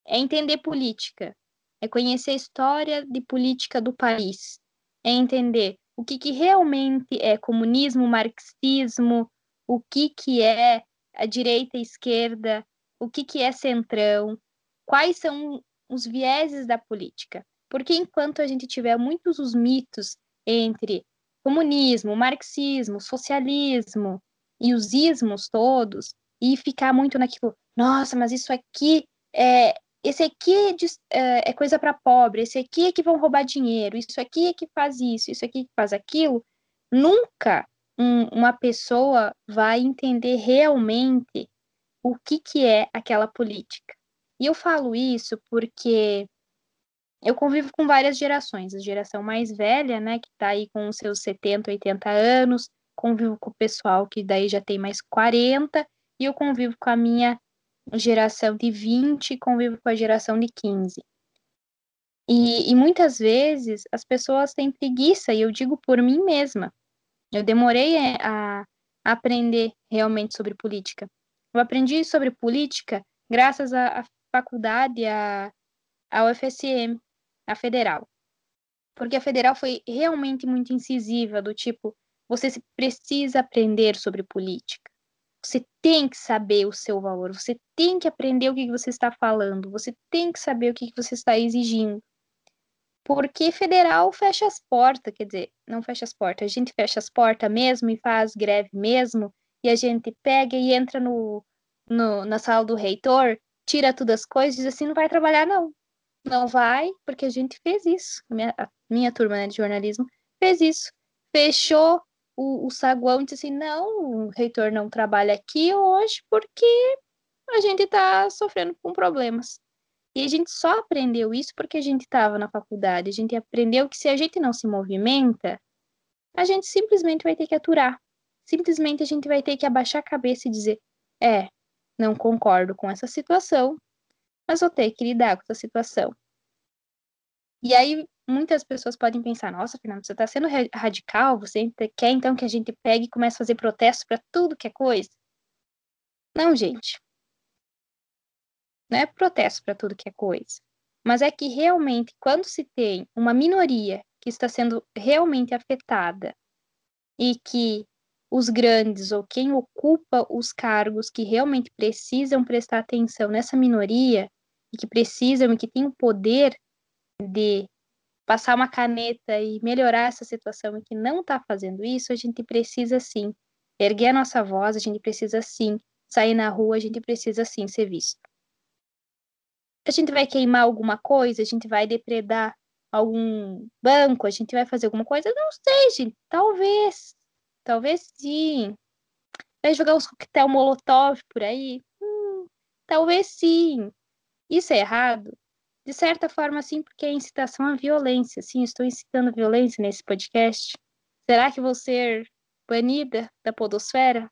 É entender política. É conhecer a história de política do país. É entender o que, que realmente é comunismo, marxismo, o que, que é a direita e esquerda, o que, que é centrão, quais são os vieses da política. Porque enquanto a gente tiver muitos os mitos entre comunismo, marxismo, socialismo e os ismos todos, e ficar muito naquilo, nossa, mas isso aqui é. Esse aqui é, é coisa para pobre, esse aqui é que vão roubar dinheiro, isso aqui é que faz isso, isso aqui é que faz aquilo. Nunca um, uma pessoa vai entender realmente o que, que é aquela política. E eu falo isso porque eu convivo com várias gerações. A geração mais velha, né, que está aí com seus 70, 80 anos, convivo com o pessoal que daí já tem mais 40, e eu convivo com a minha geração de 20 e convivo com a geração de 15. E, e muitas vezes as pessoas têm preguiça, e eu digo por mim mesma. Eu demorei a, a aprender realmente sobre política. Eu aprendi sobre política graças à, à faculdade, à, à UFSM, a federal. Porque a federal foi realmente muito incisiva, do tipo, você precisa aprender sobre política. Você tem que saber o seu valor, você tem que aprender o que você está falando, você tem que saber o que você está exigindo. Porque federal fecha as portas, quer dizer, não fecha as portas, a gente fecha as portas mesmo e faz greve mesmo, e a gente pega e entra no, no, na sala do reitor, tira todas as coisas e diz assim, não vai trabalhar não. Não vai, porque a gente fez isso. A minha, a minha turma né, de jornalismo fez isso. Fechou o, o saguão disse assim, não, o reitor não trabalha aqui hoje porque a gente está sofrendo com problemas. E a gente só aprendeu isso porque a gente estava na faculdade. A gente aprendeu que se a gente não se movimenta, a gente simplesmente vai ter que aturar simplesmente a gente vai ter que abaixar a cabeça e dizer: é, não concordo com essa situação, mas vou ter que lidar com essa situação. E aí muitas pessoas podem pensar: nossa, Fernando, você está sendo radical? Você quer então que a gente pegue e comece a fazer protestos para tudo que é coisa? Não, gente. Não é protesto para tudo que é coisa. Mas é que realmente, quando se tem uma minoria que está sendo realmente afetada e que os grandes ou quem ocupa os cargos que realmente precisam prestar atenção nessa minoria e que precisam e que têm o poder de passar uma caneta e melhorar essa situação e que não está fazendo isso, a gente precisa sim erguer a nossa voz, a gente precisa sim sair na rua, a gente precisa sim ser visto. A gente vai queimar alguma coisa, a gente vai depredar algum banco, a gente vai fazer alguma coisa? Não sei, gente, talvez, Talvez sim. Vai jogar uns coquetel molotov por aí? Hum, talvez sim. Isso é errado? De certa forma, sim, porque é incitação à violência. Sim, estou incitando violência nesse podcast. Será que vou ser banida da podosfera?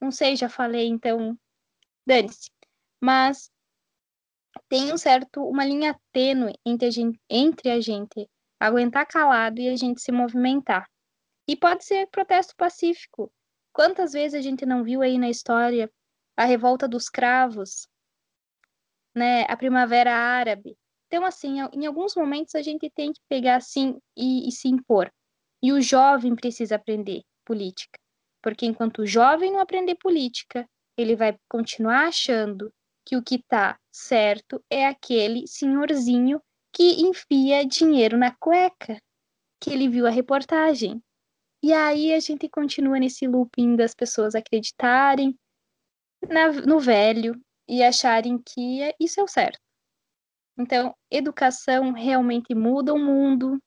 Não sei, já falei, então dane-se. Mas tem um certo, uma linha tênue entre a gente, entre a gente aguentar calado e a gente se movimentar. E pode ser protesto pacífico. Quantas vezes a gente não viu aí na história a revolta dos cravos, né, a primavera árabe? Então, assim, em alguns momentos a gente tem que pegar assim e, e se impor. E o jovem precisa aprender política. Porque enquanto o jovem não aprender política, ele vai continuar achando que o que está certo é aquele senhorzinho que enfia dinheiro na cueca, que ele viu a reportagem. E aí a gente continua nesse looping das pessoas acreditarem na, no velho e acharem que é, isso é o certo. Então, educação realmente muda o mundo.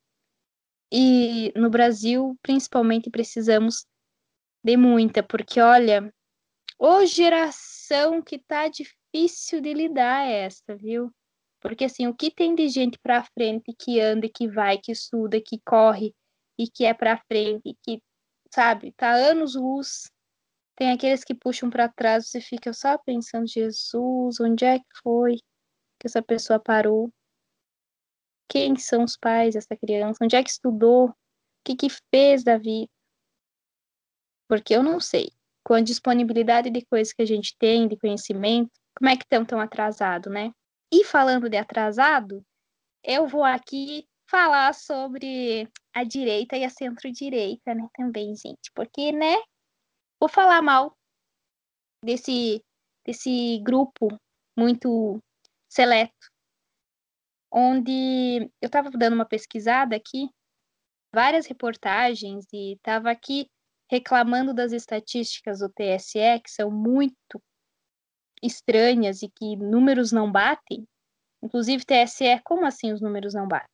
E no Brasil, principalmente, precisamos de muita, porque olha, ô geração que tá difícil de lidar essa, viu? Porque assim, o que tem de gente para frente que anda, que vai, que estuda, que corre e que é para frente, que sabe, tá anos luz. Tem aqueles que puxam para trás, você fica só pensando, Jesus, onde é que foi que essa pessoa parou? Quem são os pais dessa criança? Onde é que estudou? O que que fez da vida? Porque eu não sei. Com a disponibilidade de coisas que a gente tem, de conhecimento, como é que estão tão atrasado, né? E falando de atrasado, eu vou aqui falar sobre a direita e a centro-direita, né, também, gente, porque, né, vou falar mal desse, desse grupo muito seleto, onde eu estava dando uma pesquisada aqui, várias reportagens, e estava aqui reclamando das estatísticas do TSE, que são muito estranhas e que números não batem, inclusive TSE, como assim os números não batem?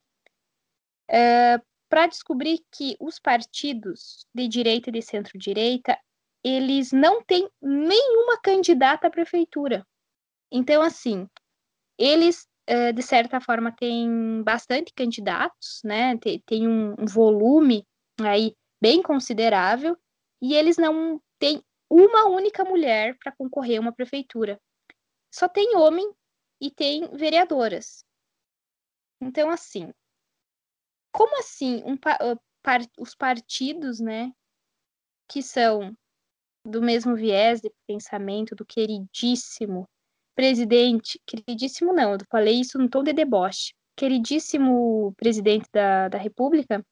É, para descobrir que os partidos de direita e de centro-direita, eles não têm nenhuma candidata à prefeitura. Então, assim, eles, é, de certa forma, têm bastante candidatos, né? Tem, um, um volume aí bem considerável, e eles não têm uma única mulher para concorrer a uma prefeitura. Só tem homem e tem vereadoras. Então, assim, como assim um, os partidos, né, que são do mesmo viés de pensamento do queridíssimo presidente, queridíssimo não, eu falei isso no tom de deboche, queridíssimo presidente da, da República,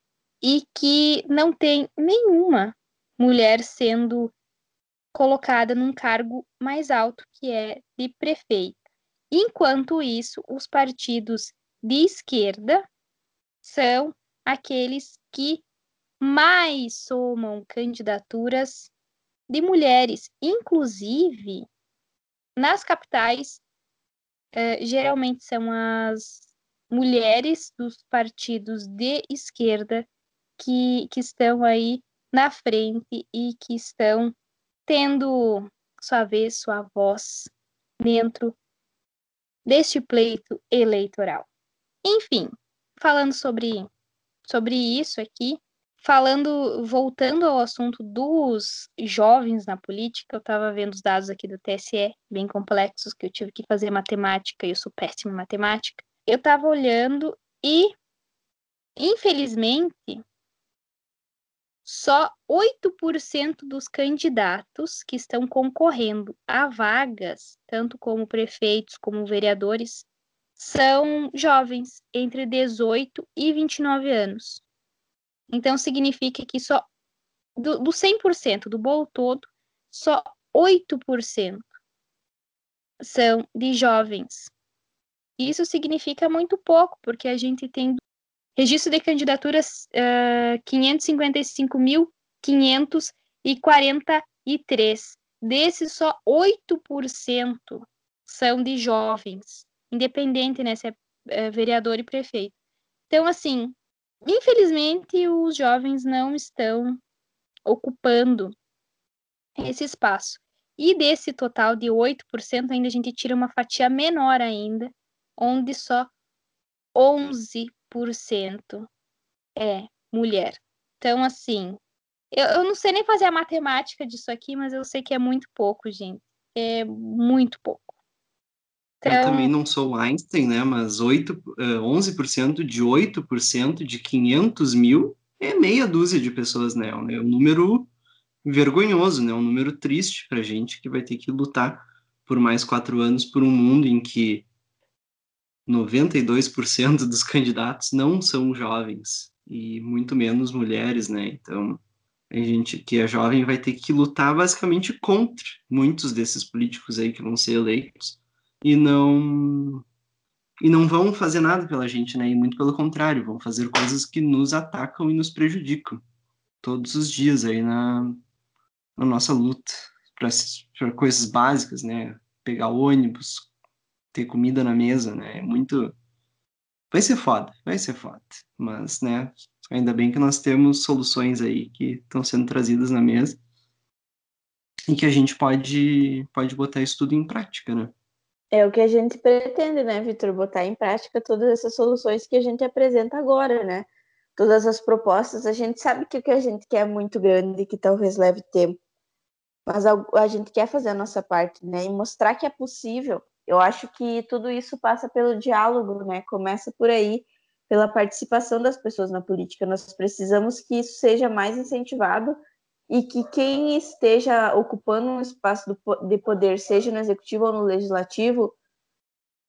e que não tem nenhuma mulher sendo colocada num cargo mais alto, que é de prefeita. Enquanto isso, os partidos de esquerda são aqueles que mais somam candidaturas de mulheres, inclusive nas capitais, eh, geralmente são as mulheres dos partidos de esquerda que, que estão aí na frente e que estão tendo sua vez, sua voz dentro deste pleito eleitoral. Enfim, falando sobre, sobre isso aqui, falando, voltando ao assunto dos jovens na política, eu estava vendo os dados aqui do TSE, bem complexos, que eu tive que fazer matemática e eu sou péssima em matemática. Eu estava olhando e, infelizmente, só 8% dos candidatos que estão concorrendo a vagas, tanto como prefeitos como vereadores, são jovens entre 18 e 29 anos. Então, significa que só do, do 100% do bolo todo, só 8% são de jovens. Isso significa muito pouco, porque a gente tem registro de candidaturas uh, 552.543. Desses, só 8% são de jovens independente, né, se é, é vereador e prefeito. Então, assim, infelizmente, os jovens não estão ocupando esse espaço. E desse total de 8%, ainda a gente tira uma fatia menor ainda, onde só 11% é mulher. Então, assim, eu, eu não sei nem fazer a matemática disso aqui, mas eu sei que é muito pouco, gente. É muito pouco. Então... Eu também não sou Einstein, né? Mas 8, 11% eh, de 8% de 500 mil é meia dúzia de pessoas, né? É um número vergonhoso, né? Um número triste para gente que vai ter que lutar por mais quatro anos por um mundo em que 92% dos candidatos não são jovens e muito menos mulheres, né? Então, a gente que é jovem vai ter que lutar basicamente contra muitos desses políticos aí que vão ser eleitos e não e não vão fazer nada pela gente, né? E muito pelo contrário, vão fazer coisas que nos atacam e nos prejudicam todos os dias aí na, na nossa luta para coisas básicas, né? Pegar ônibus, ter comida na mesa, né? É muito vai ser foda, vai ser foda, mas, né? Ainda bem que nós temos soluções aí que estão sendo trazidas na mesa e que a gente pode pode botar isso tudo em prática, né? É o que a gente pretende, né, Vitor? Botar em prática todas essas soluções que a gente apresenta agora, né? Todas as propostas, a gente sabe que o que a gente quer é muito grande, que talvez leve tempo. Mas a, a gente quer fazer a nossa parte, né? E mostrar que é possível. Eu acho que tudo isso passa pelo diálogo, né? Começa por aí, pela participação das pessoas na política. Nós precisamos que isso seja mais incentivado e que quem esteja ocupando um espaço de poder, seja no executivo ou no legislativo,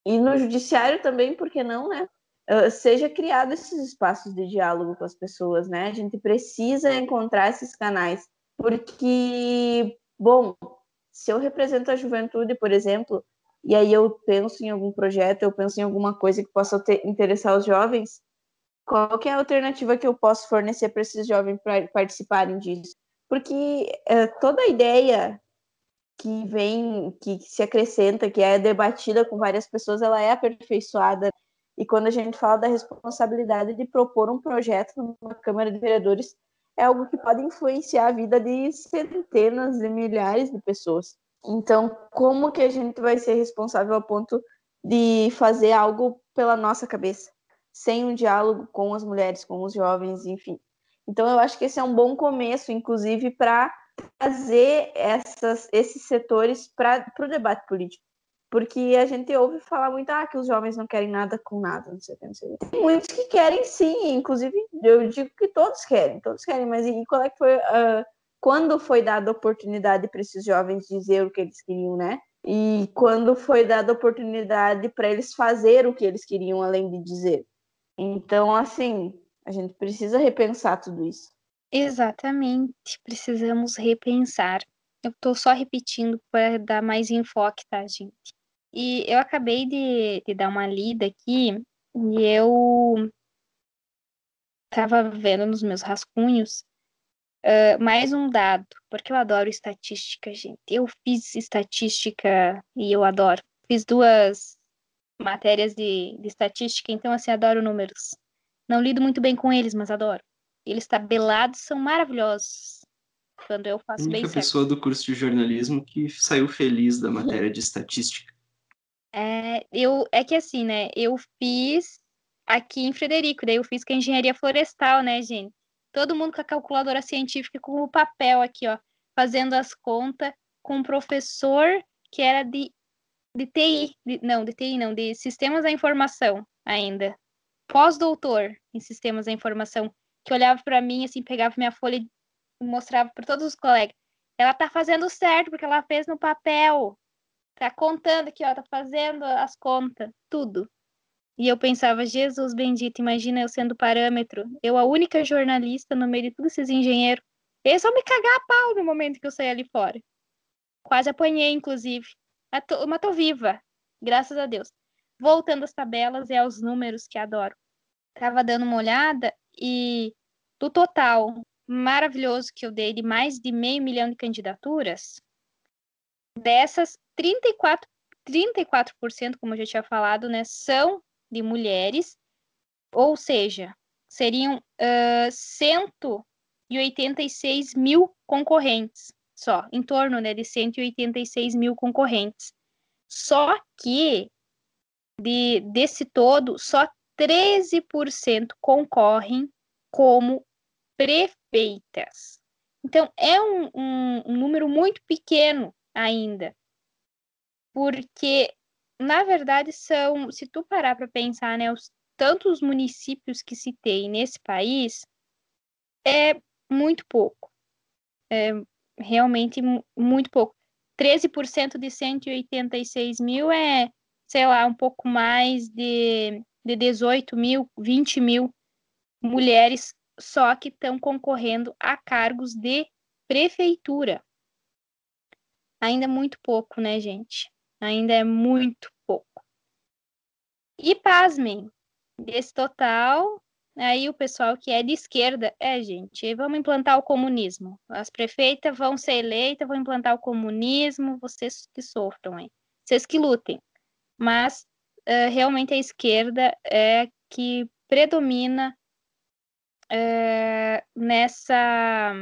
e no judiciário também, porque não, né? Uh, seja criado esses espaços de diálogo com as pessoas, né? A gente precisa encontrar esses canais, porque, bom, se eu represento a juventude, por exemplo, e aí eu penso em algum projeto, eu penso em alguma coisa que possa ter, interessar os jovens, qual é a alternativa que eu posso fornecer para esses jovens participarem disso? Porque é, toda a ideia que vem, que se acrescenta, que é debatida com várias pessoas, ela é aperfeiçoada. E quando a gente fala da responsabilidade de propor um projeto numa Câmara de Vereadores, é algo que pode influenciar a vida de centenas de milhares de pessoas. Então, como que a gente vai ser responsável a ponto de fazer algo pela nossa cabeça, sem um diálogo com as mulheres, com os jovens, enfim? Então, eu acho que esse é um bom começo, inclusive, para trazer essas, esses setores para o debate político. Porque a gente ouve falar muito ah, que os jovens não querem nada com nada, não sei o que, não sei o que. Tem muitos que querem sim, inclusive eu digo que todos querem, todos querem, mas e qual é que foi. Uh, quando foi dada oportunidade para esses jovens dizer o que eles queriam, né? E quando foi dada oportunidade para eles fazer o que eles queriam, além de dizer. Então, assim, a gente precisa repensar tudo isso. Exatamente, precisamos repensar. Eu estou só repetindo para dar mais enfoque, tá, gente? E eu acabei de, de dar uma lida aqui e eu estava vendo nos meus rascunhos uh, mais um dado, porque eu adoro estatística, gente. Eu fiz estatística e eu adoro. Fiz duas matérias de, de estatística, então, assim, adoro números. Não lido muito bem com eles, mas adoro. Eles tabelados são maravilhosos. Quando eu faço a bem certo. pessoa do curso de jornalismo que saiu feliz da matéria de estatística. É, eu, é que assim, né? Eu fiz aqui em Frederico, daí eu fiz com a engenharia florestal, né, gente? Todo mundo com a calculadora científica, com o papel aqui, ó, fazendo as contas, com um professor que era de, de TI, de, não, de TI não, de sistemas da informação ainda pós-doutor em sistemas da informação, que olhava para mim, assim, pegava minha folha e mostrava para todos os colegas. Ela tá fazendo certo, porque ela fez no papel. Tá contando aqui, ó, tá fazendo as contas, tudo. E eu pensava, Jesus bendito, imagina eu sendo parâmetro, eu a única jornalista no meio de todos esses engenheiros. Eles vão me cagar a pau no momento que eu saí ali fora. Quase apanhei, inclusive. Mas tô, viva, graças a Deus voltando às tabelas e aos números que adoro. Tava dando uma olhada e do total maravilhoso que eu dei de mais de meio milhão de candidaturas, dessas 34 34%, como eu já tinha falado, né, são de mulheres, ou seja, seriam uh, 186 mil concorrentes, só, em torno né, de 186 mil concorrentes. Só que de, desse todo, só 13% concorrem como prefeitas. Então, é um, um, um número muito pequeno ainda, porque, na verdade, são, se tu parar para pensar, né, os tantos municípios que se tem nesse país, é muito pouco. É realmente muito pouco. 13% de 186 mil é sei lá, um pouco mais de, de 18 mil, 20 mil mulheres só que estão concorrendo a cargos de prefeitura. Ainda é muito pouco, né, gente? Ainda é muito pouco. E pasmem, desse total, aí o pessoal que é de esquerda, é, gente, vamos implantar o comunismo. As prefeitas vão ser eleitas, vão implantar o comunismo, vocês que sofram, hein? Vocês que lutem mas uh, realmente a esquerda é que predomina uh, nessa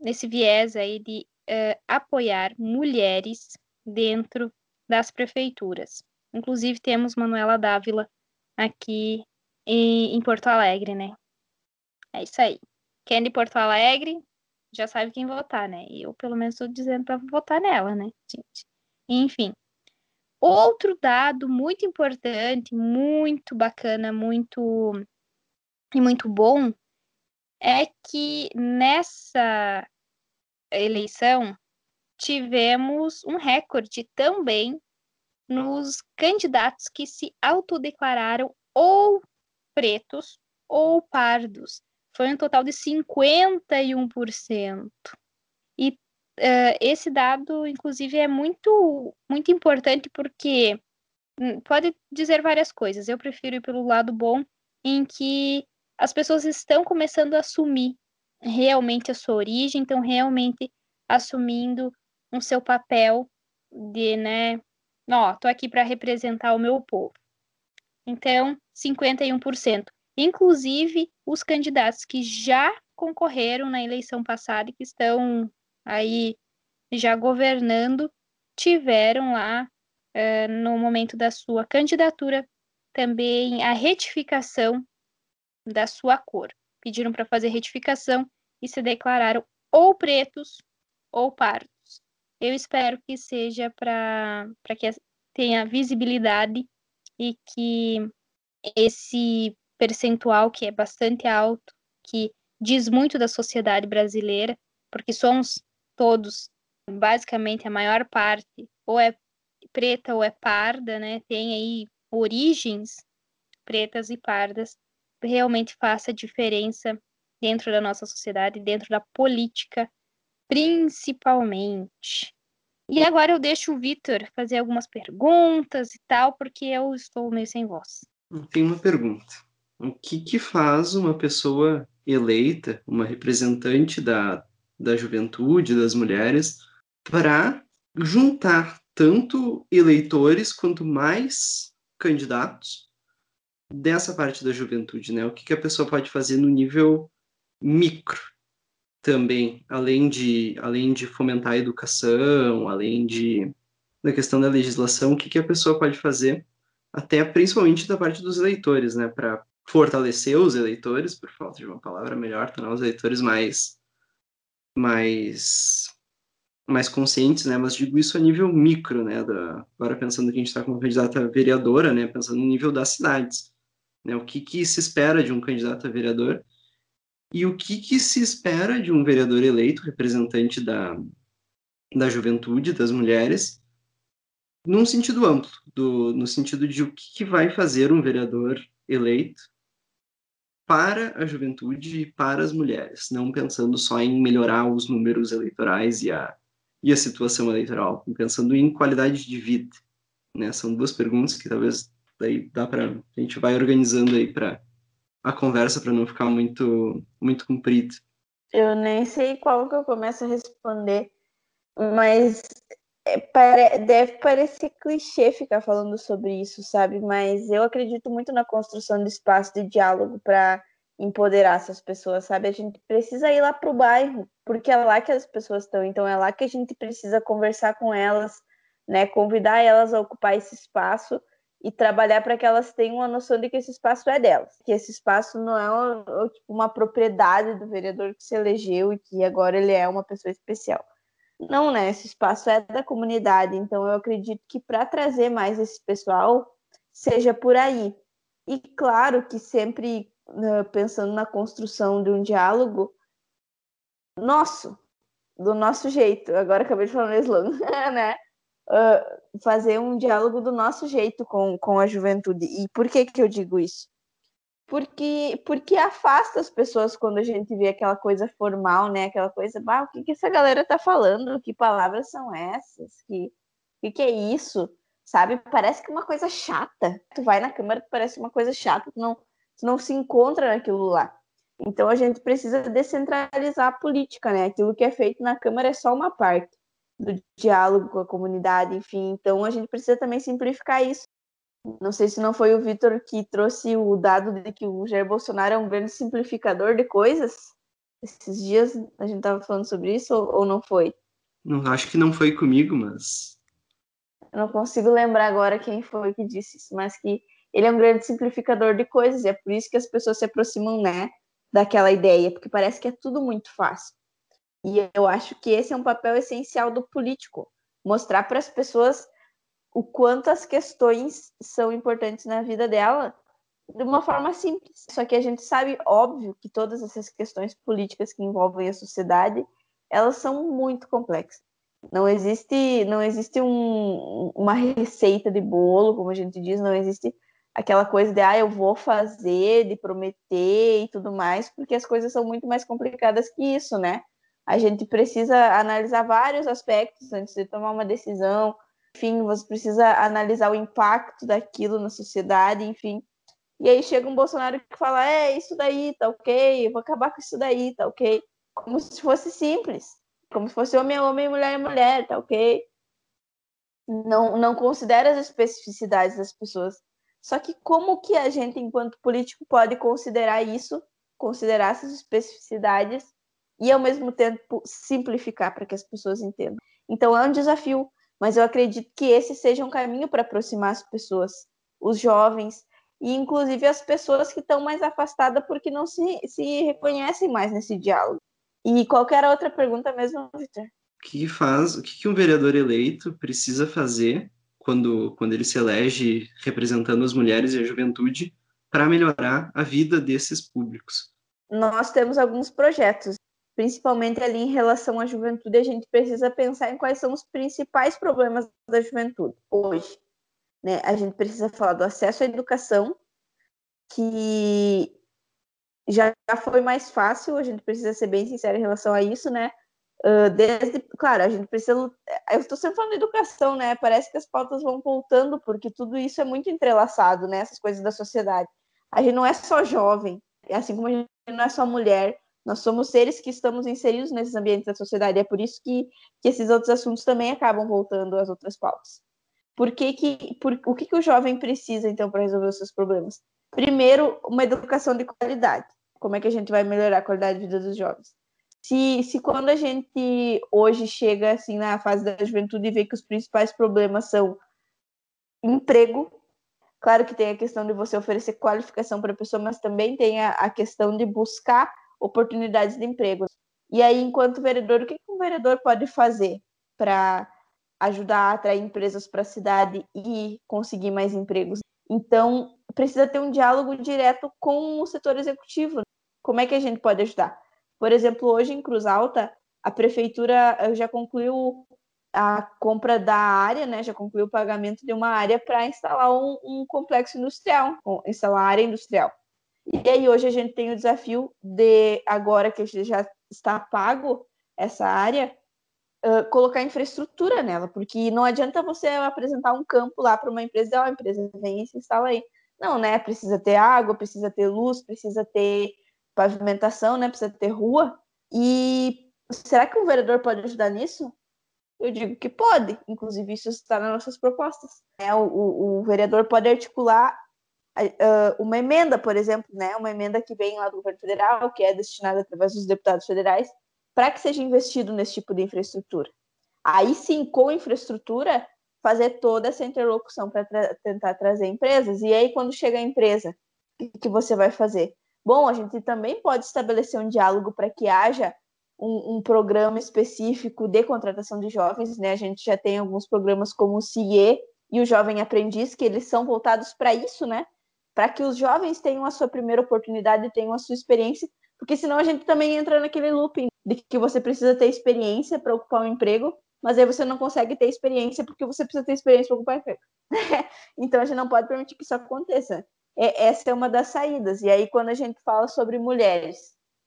nesse viés aí de uh, apoiar mulheres dentro das prefeituras. Inclusive, temos Manuela Dávila aqui em, em Porto Alegre, né? É isso aí. Quem é de Porto Alegre já sabe quem votar, né? Eu, pelo menos, estou dizendo para votar nela, né, gente? Enfim. Outro dado muito importante, muito bacana, muito e muito bom é que nessa eleição tivemos um recorde também nos candidatos que se autodeclararam ou pretos ou pardos. Foi um total de 51%. E uh, esse dado, inclusive, é muito, muito importante porque hum, pode dizer várias coisas. Eu prefiro ir pelo lado bom, em que as pessoas estão começando a assumir realmente a sua origem, estão realmente assumindo o seu papel de, né, ó, tô aqui para representar o meu povo. Então, 51%. Inclusive, os candidatos que já concorreram na eleição passada e que estão aí já governando, tiveram lá, uh, no momento da sua candidatura, também a retificação da sua cor. Pediram para fazer retificação e se declararam ou pretos ou pardos. Eu espero que seja para que tenha visibilidade e que esse percentual, que é bastante alto, que diz muito da sociedade brasileira, porque somos todos, basicamente, a maior parte, ou é preta ou é parda, né? Tem aí origens pretas e pardas, realmente faça diferença dentro da nossa sociedade, dentro da política, principalmente. E agora eu deixo o Vitor fazer algumas perguntas e tal, porque eu estou meio sem voz. Tem uma pergunta. O que, que faz uma pessoa eleita, uma representante da, da juventude, das mulheres, para juntar tanto eleitores quanto mais candidatos dessa parte da juventude, né? O que, que a pessoa pode fazer no nível micro também, além de, além de fomentar a educação, além de da questão da legislação, o que, que a pessoa pode fazer, até principalmente da parte dos eleitores, né? Para fortalecer os eleitores, por falta de uma palavra melhor, tornar os eleitores mais mais mais conscientes, né? Mas digo isso a nível micro, né? Da, agora pensando que a gente está como candidata vereadora, né? Pensando no nível das cidades. Né? O que, que se espera de um candidato a vereador e o que, que se espera de um vereador eleito, representante da, da juventude, das mulheres, num sentido amplo, do, no sentido de o que, que vai fazer um vereador eleito para a juventude e para as mulheres, não pensando só em melhorar os números eleitorais e a, e a situação eleitoral, pensando em qualidade de vida. Né? São duas perguntas que talvez daí dá para a gente vai organizando aí para a conversa para não ficar muito muito comprido. Eu nem sei qual que eu começo a responder, mas é, deve parecer clichê ficar falando sobre isso, sabe? Mas eu acredito muito na construção de espaço de diálogo para empoderar essas pessoas, sabe? A gente precisa ir lá para o bairro, porque é lá que as pessoas estão, então é lá que a gente precisa conversar com elas, né? Convidar elas a ocupar esse espaço e trabalhar para que elas tenham uma noção de que esse espaço é delas, que esse espaço não é tipo, uma propriedade do vereador que se elegeu e que agora ele é uma pessoa especial. Não, né? Esse espaço é da comunidade, então eu acredito que para trazer mais esse pessoal seja por aí. E claro que sempre né, pensando na construção de um diálogo nosso, do nosso jeito. Agora acabei de falar no slam, né? uh, fazer um diálogo do nosso jeito com, com a juventude. E por que, que eu digo isso? Porque, porque afasta as pessoas quando a gente vê aquela coisa formal, né? Aquela coisa, bah, o que, que essa galera tá falando? Que palavras são essas? Que, que, que é isso? Sabe? Parece que é uma coisa chata. Tu vai na câmara, parece uma coisa chata, tu não, tu não se encontra naquilo lá. Então a gente precisa descentralizar a política, né? Aquilo que é feito na Câmara é só uma parte do diálogo com a comunidade, enfim. Então a gente precisa também simplificar isso. Não sei se não foi o Vitor que trouxe o dado de que o Jair Bolsonaro é um grande simplificador de coisas. Esses dias a gente estava falando sobre isso ou, ou não foi? Não, acho que não foi comigo, mas eu não consigo lembrar agora quem foi que disse isso, mas que ele é um grande simplificador de coisas, e é por isso que as pessoas se aproximam, né, daquela ideia, porque parece que é tudo muito fácil. E eu acho que esse é um papel essencial do político, mostrar para as pessoas o quanto as questões são importantes na vida dela de uma forma simples. Só que a gente sabe, óbvio, que todas essas questões políticas que envolvem a sociedade, elas são muito complexas. Não existe, não existe um, uma receita de bolo, como a gente diz, não existe aquela coisa de ah, eu vou fazer, de prometer e tudo mais, porque as coisas são muito mais complicadas que isso, né? A gente precisa analisar vários aspectos antes de tomar uma decisão. Enfim, você precisa analisar o impacto daquilo na sociedade, enfim. E aí chega um Bolsonaro que fala: é, isso daí tá ok, vou acabar com isso daí, tá ok. Como se fosse simples. Como se fosse homem é homem, mulher é mulher, tá ok. Não, não considera as especificidades das pessoas. Só que como que a gente, enquanto político, pode considerar isso, considerar essas especificidades e ao mesmo tempo simplificar para que as pessoas entendam. Então é um desafio, mas eu acredito que esse seja um caminho para aproximar as pessoas, os jovens e inclusive as pessoas que estão mais afastadas porque não se, se reconhecem mais nesse diálogo. E qualquer outra pergunta mesmo, Victor? O que faz, o que um vereador eleito precisa fazer quando, quando ele se elege representando as mulheres e a juventude para melhorar a vida desses públicos? Nós temos alguns projetos principalmente ali em relação à juventude, a gente precisa pensar em quais são os principais problemas da juventude hoje. Né? A gente precisa falar do acesso à educação, que já foi mais fácil, a gente precisa ser bem sincero em relação a isso, né? Uh, desde, claro, a gente precisa. Eu estou sempre falando de educação, né? Parece que as pautas vão voltando, porque tudo isso é muito entrelaçado, né? Essas coisas da sociedade. A gente não é só jovem, assim como a gente não é só mulher, nós somos seres que estamos inseridos nesses ambientes da sociedade. É por isso que, que esses outros assuntos também acabam voltando às outras pautas. Por que que, por, o que, que o jovem precisa, então, para resolver os seus problemas? Primeiro, uma educação de qualidade. Como é que a gente vai melhorar a qualidade de vida dos jovens? Se, se quando a gente hoje chega assim na fase da juventude e vê que os principais problemas são emprego, claro que tem a questão de você oferecer qualificação para a pessoa, mas também tem a, a questão de buscar oportunidades de emprego. E aí, enquanto vereador, o que, um vereador pode fazer para ajudar a atrair empresas para a cidade e conseguir mais empregos? Então, precisa ter um diálogo direto com o setor executivo. Como é que a gente pode ajudar? Por exemplo, hoje em Cruz Alta, a prefeitura eh, já concluiu a compra da área, né? Já concluiu o pagamento de uma área para instalar um, um, complexo industrial, instalar área industrial. E aí hoje a gente tem o desafio de, agora que já está pago essa área, uh, colocar infraestrutura nela, porque não adianta você apresentar um campo lá para uma empresa, ó, oh, a empresa vem e se instala aí. Não, né? Precisa ter água, precisa ter luz, precisa ter pavimentação, né? Precisa ter rua. E será que o vereador pode ajudar nisso? Eu digo que pode, inclusive isso está nas nossas propostas. É, o, o, o vereador pode articular uma emenda, por exemplo, né, uma emenda que vem lá do governo federal, que é destinada através dos deputados federais, para que seja investido nesse tipo de infraestrutura. Aí sim, com infraestrutura, fazer toda essa interlocução para tra tentar trazer empresas. E aí, quando chega a empresa, o que, que você vai fazer? Bom, a gente também pode estabelecer um diálogo para que haja um, um, programa específico de contratação de jovens, né? A gente já tem alguns programas como o CIE e o Jovem Aprendiz, que eles são voltados para isso, né? Para que os jovens tenham a sua primeira oportunidade, tenham a sua experiência, porque senão a gente também entra naquele looping de que você precisa ter experiência para ocupar um emprego, mas aí você não consegue ter experiência porque você precisa ter experiência para ocupar um emprego. então a gente não pode permitir que isso aconteça. É, essa é uma das saídas. E aí, quando a gente fala sobre mulheres,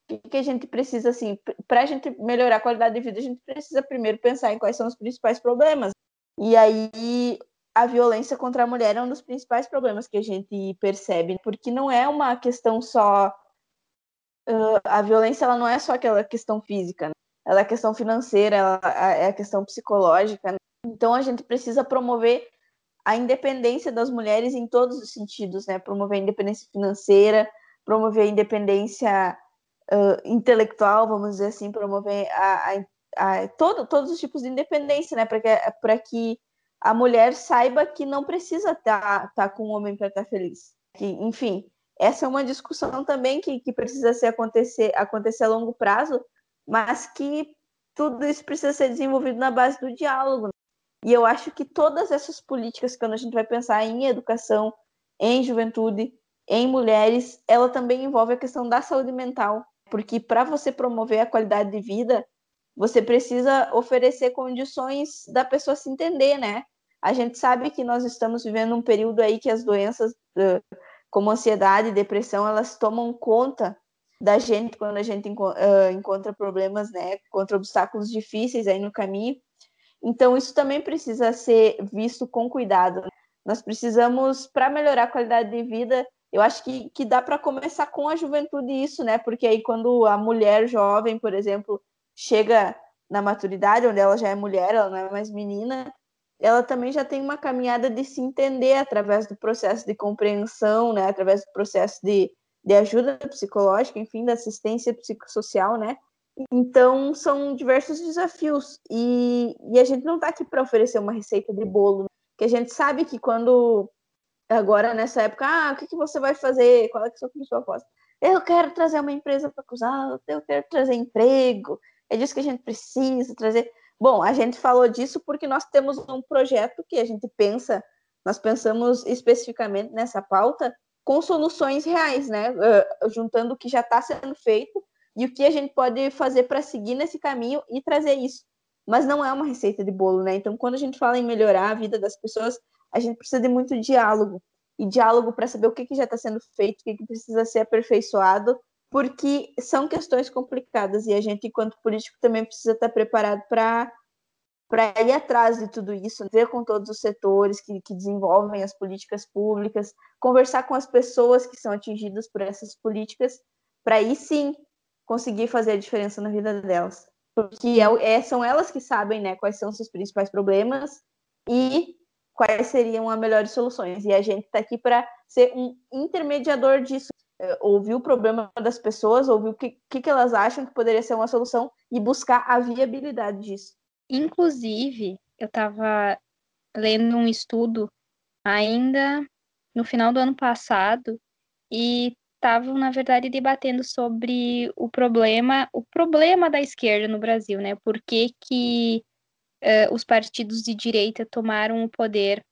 o que, que a gente precisa, assim, para a gente melhorar a qualidade de vida, a gente precisa primeiro pensar em quais são os principais problemas. E aí, a violência contra a mulher é um dos principais problemas que a gente percebe, porque não é uma questão só. Uh, a violência ela não é só aquela questão física, né? ela é questão financeira, ela é a questão psicológica. Né? Então a gente precisa promover a independência das mulheres em todos os sentidos, né? Promover a independência financeira, promover a independência uh, intelectual, vamos dizer assim, promover a, a, a todo, todos os tipos de independência, né? Para que, que a mulher saiba que não precisa estar tá, tá com o homem para estar tá feliz. Que, enfim, essa é uma discussão também que, que precisa ser acontecer, acontecer a longo prazo, mas que tudo isso precisa ser desenvolvido na base do diálogo. E eu acho que todas essas políticas, quando a gente vai pensar em educação, em juventude, em mulheres, ela também envolve a questão da saúde mental, porque para você promover a qualidade de vida, você precisa oferecer condições da pessoa se entender, né? A gente sabe que nós estamos vivendo um período aí que as doenças como ansiedade e depressão, elas tomam conta da gente quando a gente uh, encontra problemas, né, contra obstáculos difíceis aí no caminho. Então, isso também precisa ser visto com cuidado. Nós precisamos, para melhorar a qualidade de vida, eu acho que, que dá para começar com a juventude isso, né? Porque aí, quando a mulher jovem, por exemplo, chega na maturidade, onde ela já é mulher, ela não é mais menina, ela também já tem uma caminhada de se entender através do processo de compreensão, né, através do processo de, de ajuda psicológica, enfim, da assistência psicossocial, né? Então, são diversos desafios. E, e a gente não está aqui para oferecer uma receita de bolo, né? que a gente sabe que quando, agora nessa época, ah, o que, que você vai fazer? Qual é a sua proposta? Eu quero trazer uma empresa para cruzar, eu quero trazer emprego, é disso que a gente precisa trazer. Bom, a gente falou disso porque nós temos um projeto que a gente pensa, nós pensamos especificamente nessa pauta com soluções reais, né? Uh, juntando o que já está sendo feito e o que a gente pode fazer para seguir nesse caminho e trazer isso. Mas não é uma receita de bolo, né? Então, quando a gente fala em melhorar a vida das pessoas, a gente precisa de muito diálogo e diálogo para saber o que, que já está sendo feito, o que, que precisa ser aperfeiçoado porque são questões complicadas e a gente, enquanto político, também precisa estar preparado para para ir atrás de tudo isso, ver com todos os setores que, que desenvolvem as políticas públicas, conversar com as pessoas que são atingidas por essas políticas, para aí sim conseguir fazer a diferença na vida delas. Porque é, é, são elas que sabem né, quais são os seus principais problemas e quais seriam as melhores soluções. E a gente está aqui para ser um intermediador disso. É, ouvir o problema das pessoas, ouvir o que, que, elas acham que poderia ser uma solução e buscar a viabilidade disso. Inclusive, eu estava lendo um estudo ainda no final do ano passado e estavam, na verdade, debatendo sobre o problema, o problema da esquerda no Brasil, né? Por que, que uh, os partidos de direita tomaram o poder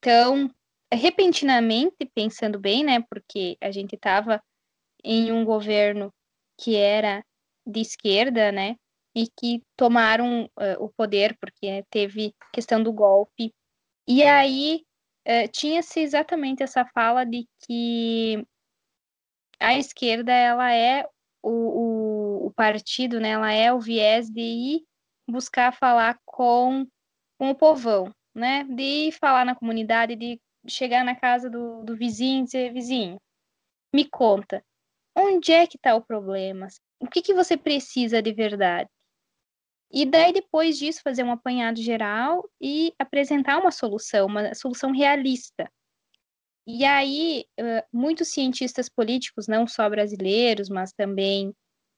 tão repentinamente, pensando bem, né? Porque a gente estava em um governo que era de esquerda, né? E que tomaram uh, o poder porque teve questão do golpe. E aí uh, tinha-se exatamente essa fala de que a esquerda ela é o, o, o, partido, né? Ela é o viés de ir buscar falar com, com o povão, né? De ir falar na comunidade, de chegar na casa do, do vizinho e dizer, vizinho, me conta, onde é que está o problema? O que, que você precisa de verdade? E daí, depois disso, fazer um apanhado geral e apresentar uma solução, uma solução realista. E aí, muitos cientistas políticos, não só brasileiros, mas também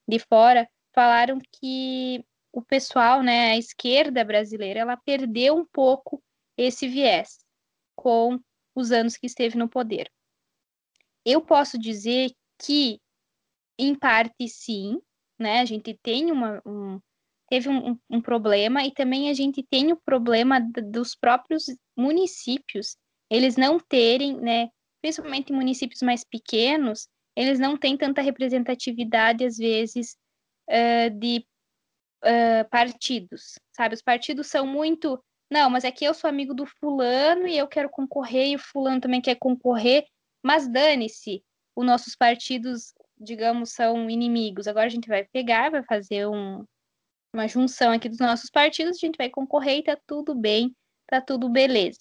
de fora, falaram que o pessoal, né, a esquerda brasileira, ela perdeu um pouco esse viés com os anos que esteve no poder. Eu posso dizer que, em parte, sim, né? A gente tem uma, um, teve um, um, problema e também a gente tem o problema dos próprios municípios, eles não terem, né? Principalmente em municípios mais pequenos, eles não têm tanta representatividade, às vezes, uh, de uh, partidos, sabe? Os partidos são muito não, mas é que eu sou amigo do fulano e eu quero concorrer e o fulano também quer concorrer, mas dane-se, os nossos partidos, digamos, são inimigos. Agora a gente vai pegar, vai fazer um, uma junção aqui dos nossos partidos, a gente vai concorrer e tá tudo bem, tá tudo beleza.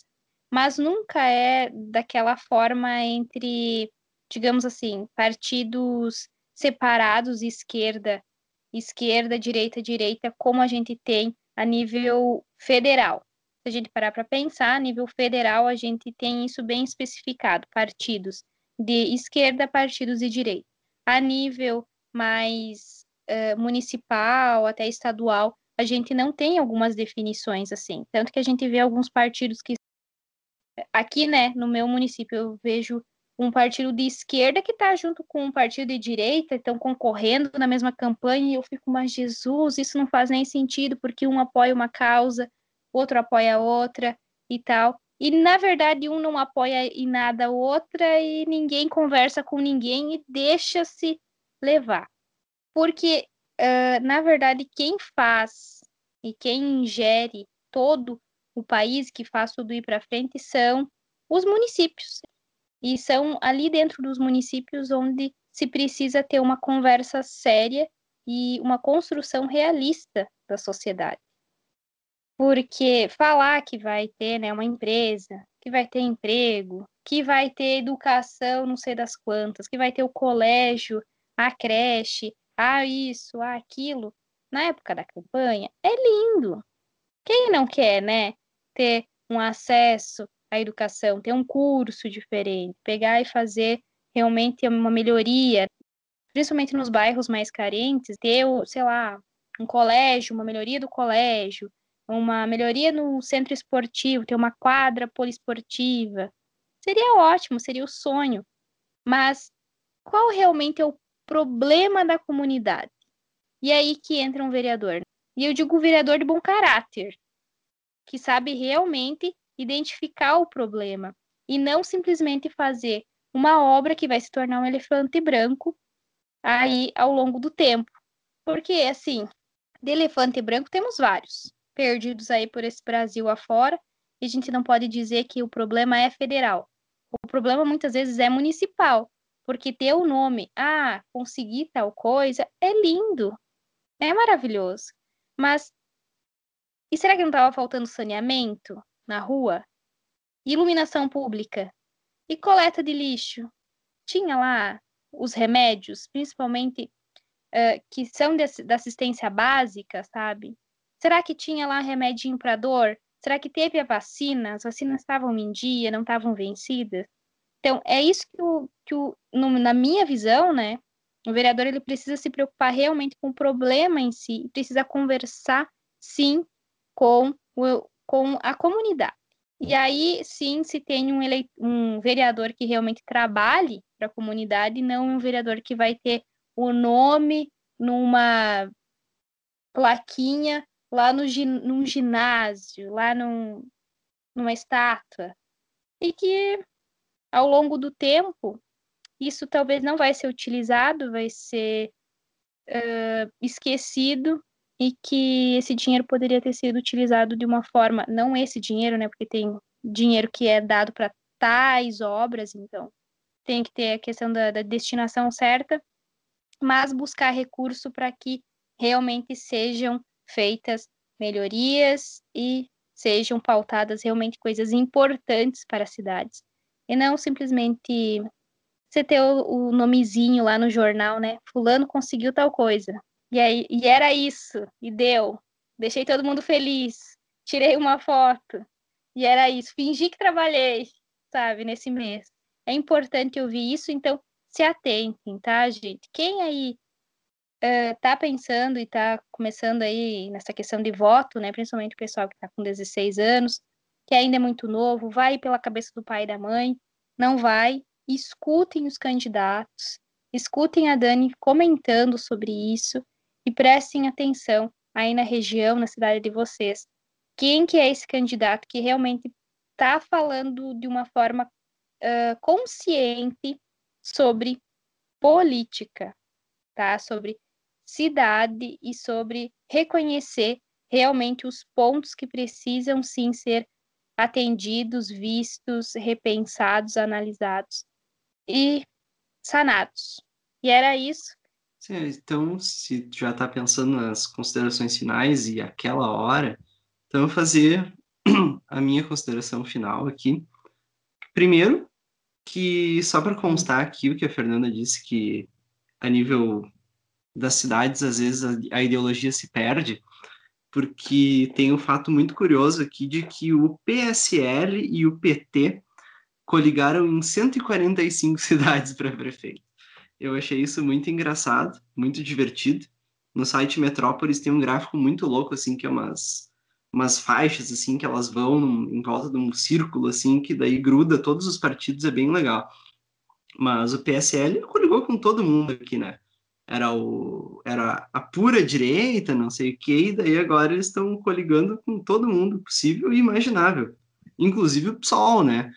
Mas nunca é daquela forma entre, digamos assim, partidos separados, esquerda, esquerda, direita, direita, como a gente tem a nível federal se a gente parar para pensar, a nível federal, a gente tem isso bem especificado: partidos de esquerda, partidos de direita. A nível mais uh, municipal, até estadual, a gente não tem algumas definições assim. Tanto que a gente vê alguns partidos que aqui, né, no meu município, eu vejo um partido de esquerda que está junto com um partido de direita, estão concorrendo na mesma campanha, e eu fico, mas Jesus, isso não faz nem sentido, porque um apoia uma causa, outro apoia outra e tal. E, na verdade, um não apoia em nada a outra e ninguém conversa com ninguém e deixa-se levar. Porque, uh, na verdade, quem faz e quem ingere todo o país, que faz tudo ir para frente, são os municípios. E são ali dentro dos municípios onde se precisa ter uma conversa séria e uma construção realista da sociedade. Porque falar que vai ter né, uma empresa, que vai ter emprego, que vai ter educação, não sei das quantas, que vai ter o colégio, a creche, ah, isso, ah, aquilo, na época da campanha, é lindo. Quem não quer, né, ter um acesso à educação, ter um curso diferente, pegar e fazer realmente uma melhoria, principalmente nos bairros mais carentes, ter, sei lá, um colégio, uma melhoria do colégio, uma melhoria no centro esportivo, ter uma quadra poliesportiva. Seria ótimo, seria o sonho. Mas qual realmente é o problema da comunidade? E aí que entra um vereador. E eu digo vereador de bom caráter, que sabe realmente identificar o problema e não simplesmente fazer uma obra que vai se tornar um elefante branco aí ao longo do tempo. Porque, assim, de elefante branco temos vários perdidos aí por esse Brasil afora, e a gente não pode dizer que o problema é federal. O problema muitas vezes é municipal, porque ter o nome, ah, consegui tal coisa, é lindo, é maravilhoso. Mas e será que não estava faltando saneamento na rua? Iluminação pública? E coleta de lixo? Tinha lá os remédios, principalmente uh, que são de, da assistência básica, sabe? Será que tinha lá remedinho para dor? Será que teve a vacina? As vacinas estavam em dia, não estavam vencidas? Então, é isso que, o, que o, no, na minha visão, né? O vereador ele precisa se preocupar realmente com o problema em si, precisa conversar, sim, com, o, com a comunidade. E aí, sim, se tem um, eleit um vereador que realmente trabalhe para a comunidade, não um vereador que vai ter o nome numa plaquinha lá no, num ginásio, lá num, numa estátua, e que ao longo do tempo isso talvez não vai ser utilizado, vai ser uh, esquecido e que esse dinheiro poderia ter sido utilizado de uma forma, não esse dinheiro, né, porque tem dinheiro que é dado para tais obras, então tem que ter a questão da, da destinação certa, mas buscar recurso para que realmente sejam feitas melhorias e sejam pautadas realmente coisas importantes para as cidades. E não simplesmente você ter o, nomezinho lá no jornal, né? Fulano conseguiu tal coisa. E, aí, e era isso, e deu. Deixei todo mundo feliz. Tirei uma foto. E era isso. Fingi que trabalhei, sabe, nesse mês. É importante ouvir isso, então se atentem, tá, gente? Quem aí está pensando e está começando aí nessa questão de voto, né, principalmente o pessoal que está com 16 anos, que ainda é muito novo, vai pela cabeça do pai e da mãe, não vai, escutem os candidatos, escutem a Dani comentando sobre isso e prestem atenção aí na região, na cidade de vocês. Quem que é esse candidato que realmente está falando de uma forma uh, consciente sobre política, tá? Sobre cidade e sobre reconhecer realmente os pontos que precisam sim ser atendidos, vistos, repensados, analisados e sanados. E era isso. Então, se já está pensando nas considerações finais e aquela hora, então eu vou fazer a minha consideração final aqui. Primeiro, que só para constar aqui o que a Fernanda disse, que a nível das cidades, às vezes a, a ideologia se perde, porque tem um fato muito curioso aqui de que o PSL e o PT coligaram em 145 cidades para prefeito. Eu achei isso muito engraçado, muito divertido. No site Metrópolis tem um gráfico muito louco, assim, que é umas umas faixas assim que elas vão num, em volta de um círculo assim que daí gruda todos os partidos é bem legal mas o PSL coligou com todo mundo aqui né era o era a pura direita não sei o que e daí agora eles estão coligando com todo mundo possível e imaginável inclusive o PSOL né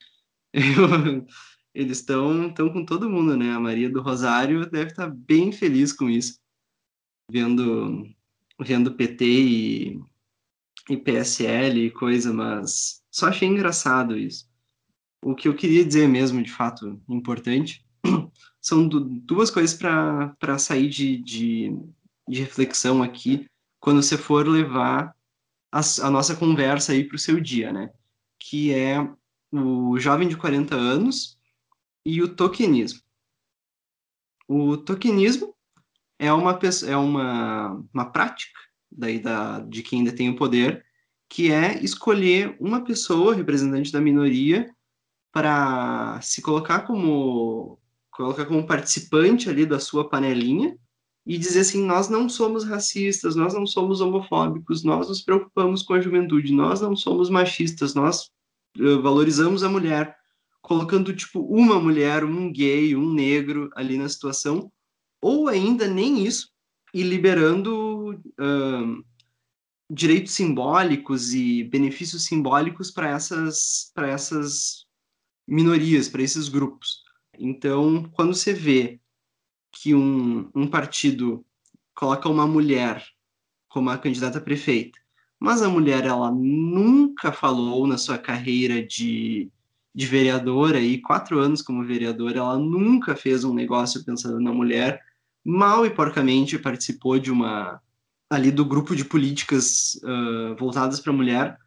Eu, eles estão estão com todo mundo né a Maria do Rosário deve estar tá bem feliz com isso vendo vendo PT e e PSL e coisa, mas só achei engraçado isso. O que eu queria dizer mesmo, de fato, importante, são duas coisas para sair de, de, de, reflexão aqui quando você for levar a, a nossa conversa aí para o seu dia, né? Que é o jovem de 40 anos e o tokenismo. O tokenismo é uma, é uma, uma prática daí da, de quem ainda tem o poder, que é escolher uma pessoa, representante da minoria, para se colocar como colocar como participante ali da sua panelinha e dizer assim, nós não somos racistas, nós não somos homofóbicos, nós nos preocupamos com a juventude, nós não somos machistas, nós uh, valorizamos a mulher, colocando tipo uma mulher, um gay, um negro ali na situação, ou ainda nem isso, e liberando uh, direitos simbólicos e benefícios simbólicos para essas, para essas minorias, para esses grupos. Então, quando você vê que um, um partido coloca uma mulher como a candidata a prefeita, mas a mulher ela nunca falou na sua carreira de, de vereadora e quatro anos como vereadora, ela nunca fez um negócio pensando na mulher, mal e porcamente participou de uma ali do grupo de políticas uh, voltadas para a mulher,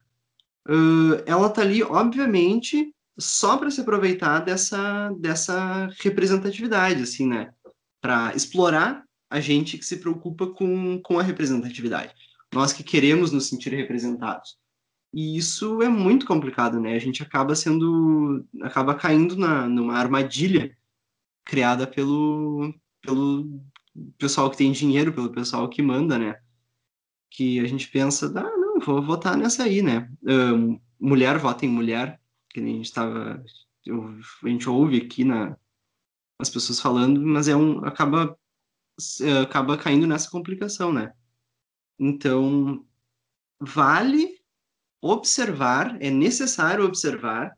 uh, ela está ali, obviamente, só para se aproveitar dessa, dessa representatividade, assim, né? Para explorar a gente que se preocupa com, com a representatividade. Nós que queremos nos sentir representados. E isso é muito complicado, né? A gente acaba sendo, acaba caindo na, numa armadilha criada pelo, pelo pessoal que tem dinheiro, pelo pessoal que manda, né? Que a gente pensa, ah, não, vou votar nessa aí, né? Um, mulher vota em mulher, que nem a gente estava, a gente ouve aqui na as pessoas falando, mas é um acaba acaba caindo nessa complicação, né? Então vale observar, é necessário observar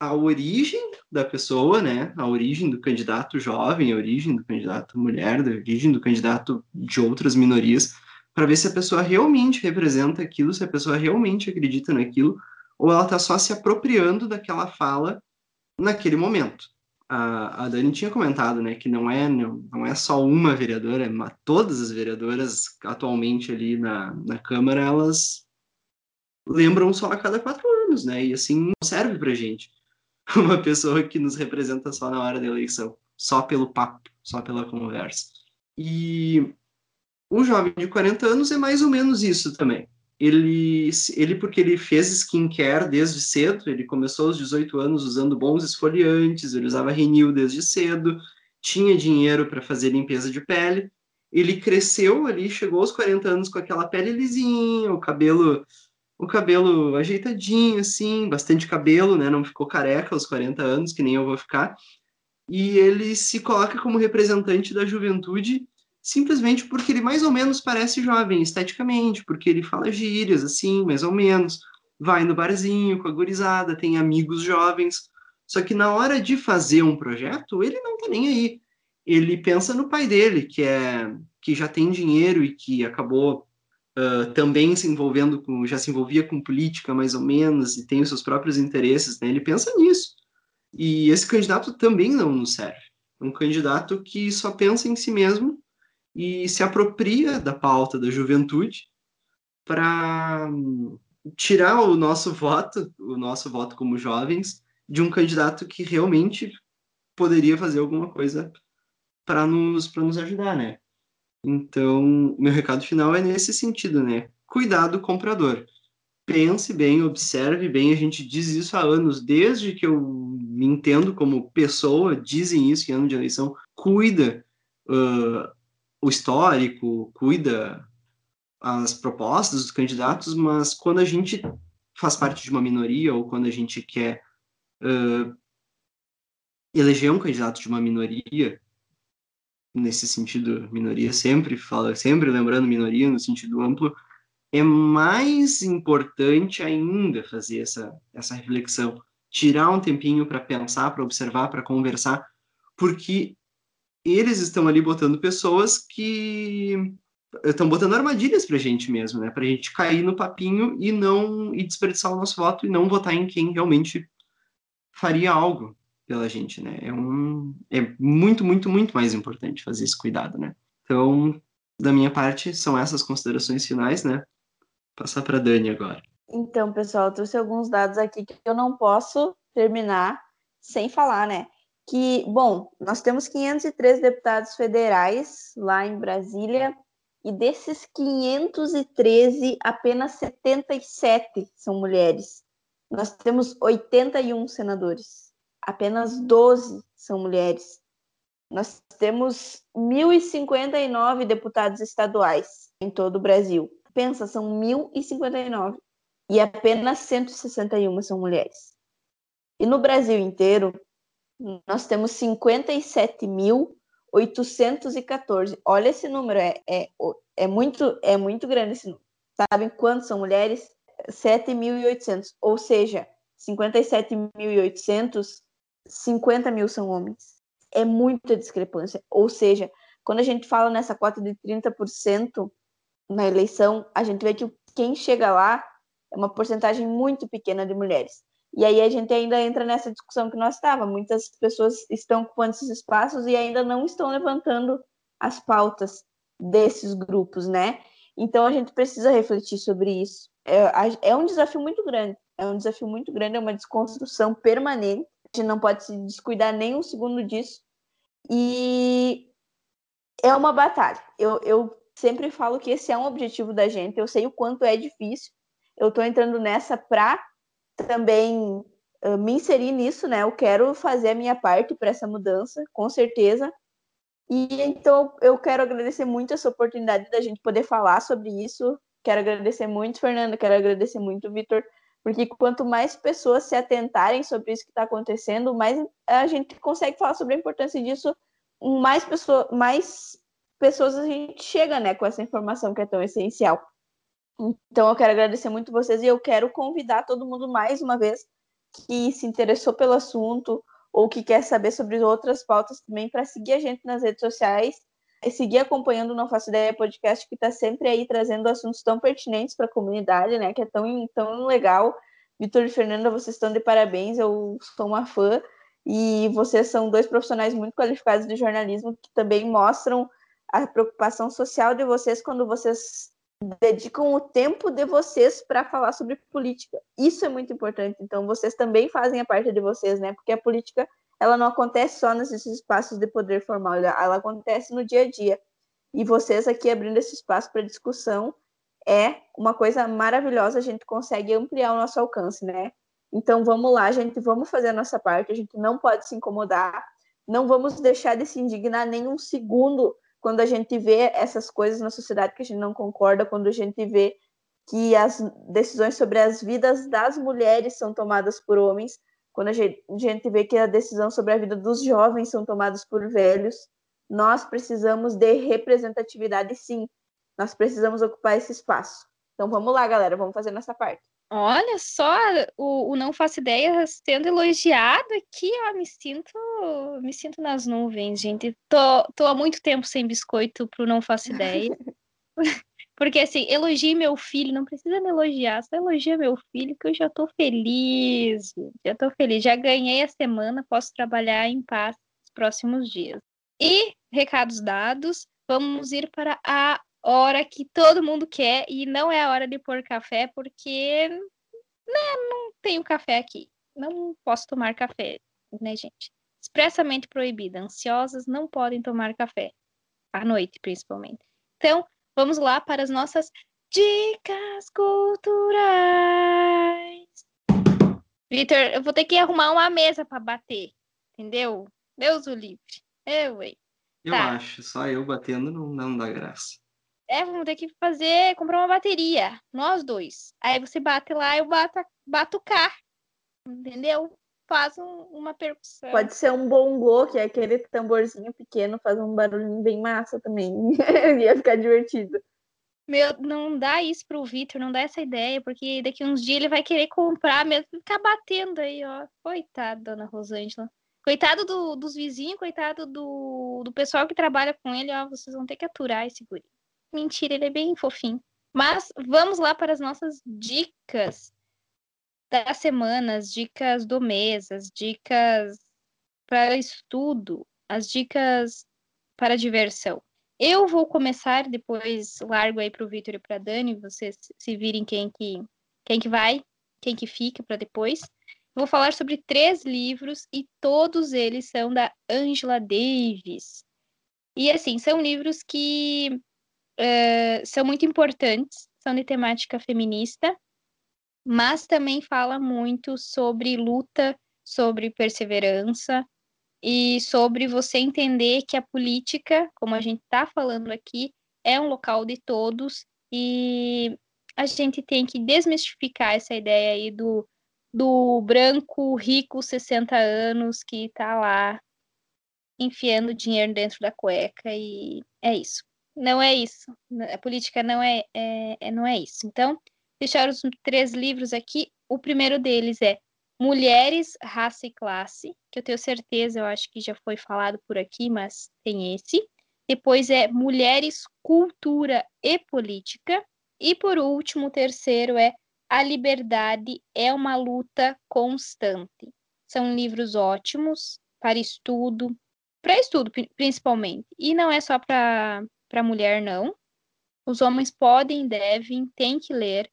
a origem da pessoa, né? A origem do candidato jovem, a origem do candidato mulher, a origem do candidato de outras minorias, para ver se a pessoa realmente representa aquilo, se a pessoa realmente acredita naquilo, ou ela está só se apropriando daquela fala naquele momento. A, a Dani tinha comentado, né, que não é não, não é só uma vereadora, mas todas as vereadoras atualmente ali na, na Câmara, elas lembram só a cada quatro anos, né, e assim não serve para gente. uma pessoa que nos representa só na hora da eleição, só pelo papo, só pela conversa. E o jovem de 40 anos é mais ou menos isso também. Ele, ele porque ele fez skincare desde cedo, ele começou aos 18 anos usando bons esfoliantes, ele usava Renil desde cedo, tinha dinheiro para fazer limpeza de pele. Ele cresceu ali, chegou aos 40 anos com aquela pele lisinha, o cabelo o cabelo ajeitadinho, assim, bastante cabelo, né? Não ficou careca aos 40 anos, que nem eu vou ficar. E ele se coloca como representante da juventude simplesmente porque ele mais ou menos parece jovem esteticamente, porque ele fala gírias, assim, mais ou menos. Vai no barzinho com a gurizada, tem amigos jovens. Só que na hora de fazer um projeto, ele não tá nem aí. Ele pensa no pai dele, que é que já tem dinheiro e que acabou uh, também se envolvendo com, já se envolvia com política mais ou menos e tem os seus próprios interesses, né? Ele pensa nisso. E esse candidato também não nos serve. É um candidato que só pensa em si mesmo e se apropria da pauta da juventude para tirar o nosso voto, o nosso voto como jovens, de um candidato que realmente poderia fazer alguma coisa para nos, nos ajudar, né? Então, meu recado final é nesse sentido, né? Cuidado do comprador. Pense bem, observe bem. A gente diz isso há anos, desde que eu me entendo como pessoa, dizem isso em ano de eleição. Cuida uh, o histórico, cuida as propostas dos candidatos, mas quando a gente faz parte de uma minoria ou quando a gente quer uh, eleger um candidato de uma minoria, nesse sentido, minoria sempre fala, sempre lembrando minoria no sentido amplo, é mais importante ainda fazer essa, essa reflexão, tirar um tempinho para pensar, para observar, para conversar, porque eles estão ali botando pessoas que estão botando armadilhas para a gente mesmo, né? Para a gente cair no papinho e não e desperdiçar o nosso voto e não votar em quem realmente faria algo pela gente, né? É um é muito muito muito mais importante fazer esse cuidado, né? Então, da minha parte, são essas considerações finais, né? Passar para Dani agora. Então, pessoal, eu trouxe alguns dados aqui que eu não posso terminar sem falar, né? Que, bom, nós temos 503 deputados federais lá em Brasília, e desses 513, apenas 77 são mulheres. Nós temos 81 senadores, apenas 12 são mulheres. Nós temos 1.059 deputados estaduais em todo o Brasil. Pensa, são 1.059 e apenas 161 são mulheres. E no Brasil inteiro, nós temos 57 mil 814. Olha esse número, é, é, é, muito, é muito grande esse número. Sabem quantos são mulheres? 7.800. Ou seja, 57.800, 50 mil são homens. É muita discrepância. Ou seja, quando a gente fala nessa cota de 30% na eleição, a gente vê que quem chega lá é uma porcentagem muito pequena de mulheres. E aí a gente ainda entra nessa discussão que nós estávamos. Muitas pessoas estão ocupando esses espaços e ainda não estão levantando as pautas desses grupos, né? Então a gente precisa refletir sobre isso. É, é um desafio muito grande. É um desafio muito grande, é uma desconstrução permanente. A gente não pode se descuidar nem um segundo disso. E é uma batalha. Eu, eu sempre falo que esse é um objetivo da gente. Eu sei o quanto é difícil. Eu estou entrando nessa para também uh, me inserir nisso, né? Eu quero fazer a minha parte para essa mudança, com certeza. E então eu quero agradecer muito essa oportunidade da gente poder falar sobre isso. Quero agradecer muito, Fernanda, quero agradecer muito, Vitor, porque quanto mais pessoas se atentarem sobre isso que está acontecendo, mais a gente consegue falar sobre a importância disso, mais, pessoa, mais pessoas a gente chega né, com essa informação que é tão essencial. Então eu quero agradecer muito vocês e eu quero convidar todo mundo mais uma vez que se interessou pelo assunto ou que quer saber sobre outras pautas também para seguir a gente nas redes sociais e seguir acompanhando o Não Faço Ideia podcast que está sempre aí trazendo assuntos tão pertinentes para a comunidade, né? Que é tão, tão legal. Vitor e Fernanda, vocês estão de parabéns, eu sou uma fã e vocês são dois profissionais muito qualificados de jornalismo que também mostram a preocupação social de vocês quando vocês dedicam o tempo de vocês para falar sobre política. Isso é muito importante. Então, vocês também fazem a parte de vocês, né? Porque a política, ela não acontece só nesses espaços de poder formal, ela acontece no dia a dia. E vocês aqui abrindo esse espaço para discussão é uma coisa maravilhosa, a gente consegue ampliar o nosso alcance, né? Então, vamos lá, gente, vamos fazer a nossa parte, a gente não pode se incomodar, não vamos deixar de se indignar nem um segundo quando a gente vê essas coisas na sociedade que a gente não concorda, quando a gente vê que as decisões sobre as vidas das mulheres são tomadas por homens, quando a gente, vê que a decisão sobre a vida dos jovens são tomadas por velhos, nós precisamos de representatividade, sim. Nós precisamos ocupar esse espaço. Então vamos lá, galera, vamos fazer nossa parte. Olha só, o, o, Não Faço Ideia sendo elogiado aqui, ó, me sinto, me sinto nas nuvens, gente. Tô, tô há muito tempo sem biscoito pro Não Faço Ideia. Porque, assim, elogie meu filho, não precisa me elogiar, só elogia meu filho, que eu já tô feliz, já tô feliz. Já ganhei a semana, posso trabalhar em paz nos próximos dias. E, recados dados, vamos ir para a hora que todo mundo quer e não é a hora de pôr café porque né, não tenho café aqui. Não posso tomar café, né, gente? Expressamente proibida. Ansiosas não podem tomar café. À noite, principalmente. Então, vamos lá para as nossas dicas culturais. Vitor, eu vou ter que arrumar uma mesa para bater, entendeu? Deus o livre. Eu, Eu tá. acho, só eu batendo não, não dá graça. É, vamos ter que fazer, comprar uma bateria, nós dois. Aí você bate lá, eu bato, bato o carro, entendeu? Faz um, uma percussão. Pode ser um bongô, que é aquele tamborzinho pequeno, faz um barulhinho bem massa também. Ia ficar divertido. Meu, não dá isso pro Vitor, não dá essa ideia, porque daqui uns dias ele vai querer comprar mesmo, ficar batendo aí, ó. Coitado, dona Rosângela. Coitado do, dos vizinhos, coitado do, do pessoal que trabalha com ele, ó. Vocês vão ter que aturar esse guri. Mentira, ele é bem fofinho. Mas vamos lá para as nossas dicas da semana, as dicas do mês, as dicas para estudo, as dicas para diversão. Eu vou começar, depois largo aí para o Vitor e para Dani, vocês se virem quem que, quem que vai, quem que fica para depois. Vou falar sobre três livros e todos eles são da Angela Davis. E assim, são livros que uh, são muito importantes, são de temática feminista, mas também fala muito sobre luta, sobre perseverança e sobre você entender que a política, como a gente está falando aqui, é um local de todos e a gente tem que desmistificar essa ideia aí do, do branco rico 60 anos que está lá enfiando dinheiro dentro da cueca e é isso não é isso. A política não é, é, é, não é isso. Então, deixar os três livros aqui. O primeiro deles é Mulheres, Raça e Classe, que eu tenho certeza, eu acho que já foi falado por aqui, mas tem esse. Depois é Mulheres, Cultura e Política. E por último, o terceiro é A Liberdade é uma luta constante. São livros ótimos para estudo, para estudo principalmente. E não é só para para a mulher não. Os homens podem, devem, têm que ler,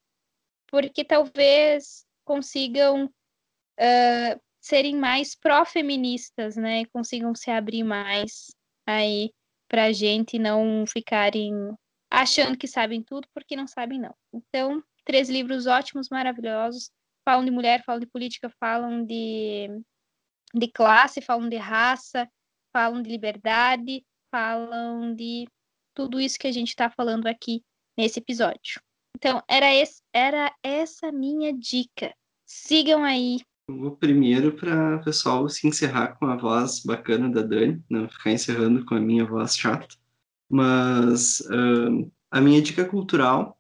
porque talvez consigam uh, serem mais pró-feministas, né? Consigam se abrir mais aí para a gente não ficarem achando que sabem tudo, porque não sabem não. Então, três livros ótimos, maravilhosos. Falam de mulher, falam de política, falam de, de classe, falam de raça, falam de liberdade, falam de tudo isso que a gente está falando aqui nesse episódio. Então, era, esse, era essa minha dica. Sigam aí. O primeiro para o pessoal se encerrar com a voz bacana da Dani, não ficar encerrando com a minha voz chata. Mas uh, a minha dica cultural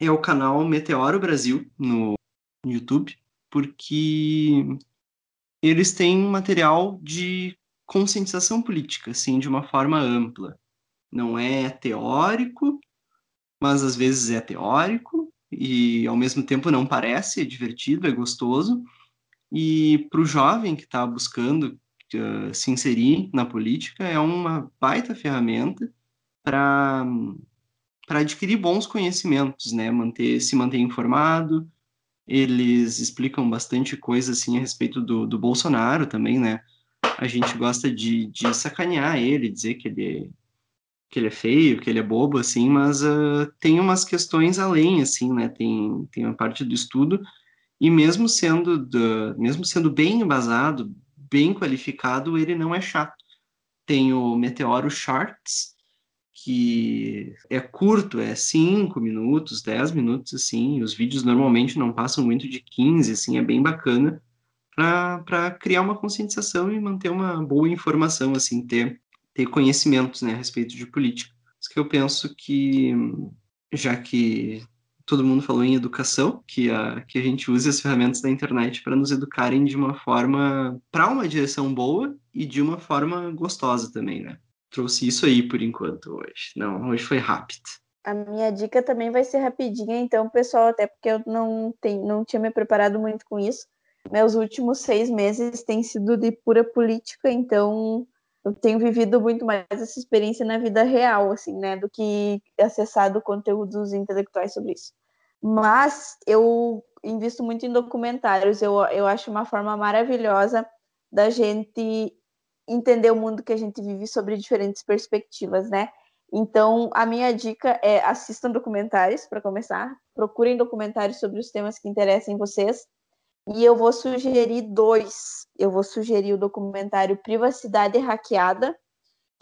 é o canal Meteoro Brasil no YouTube, porque eles têm material de conscientização política, assim, de uma forma ampla não é teórico, mas às vezes é teórico e ao mesmo tempo não parece, é divertido, é gostoso. E para o jovem que está buscando uh, se inserir na política, é uma baita ferramenta para para adquirir bons conhecimentos, né? Manter, se manter informado. Eles explicam bastante coisa assim a respeito do, do Bolsonaro também, né? A gente gosta de, de sacanear ele, dizer que ele que ele é feio, que ele é bobo, assim, mas uh, tem umas questões além, assim, né? Tem, tem uma parte do estudo, e mesmo sendo, do, mesmo sendo bem embasado, bem qualificado, ele não é chato. Tem o Meteoro Charts, que é curto, é 5 minutos, 10 minutos, assim, os vídeos normalmente não passam muito de 15, assim, é bem bacana para criar uma conscientização e manter uma boa informação, assim, ter ter conhecimentos né, a respeito de política. Isso que eu penso que, já que todo mundo falou em educação, que a, que a gente use as ferramentas da internet para nos educarem de uma forma, para uma direção boa e de uma forma gostosa também, né? Trouxe isso aí por enquanto hoje. Não, hoje foi rápido. A minha dica também vai ser rapidinha, então, pessoal, até porque eu não, tem, não tinha me preparado muito com isso. Meus últimos seis meses têm sido de pura política, então eu tenho vivido muito mais essa experiência na vida real, assim, né, do que acessado conteúdos intelectuais sobre isso. Mas eu invisto muito em documentários, eu, eu acho uma forma maravilhosa da gente entender o mundo que a gente vive sobre diferentes perspectivas, né? Então, a minha dica é assistam documentários, para começar, procurem documentários sobre os temas que interessem vocês, e eu vou sugerir dois. Eu vou sugerir o documentário Privacidade Hackeada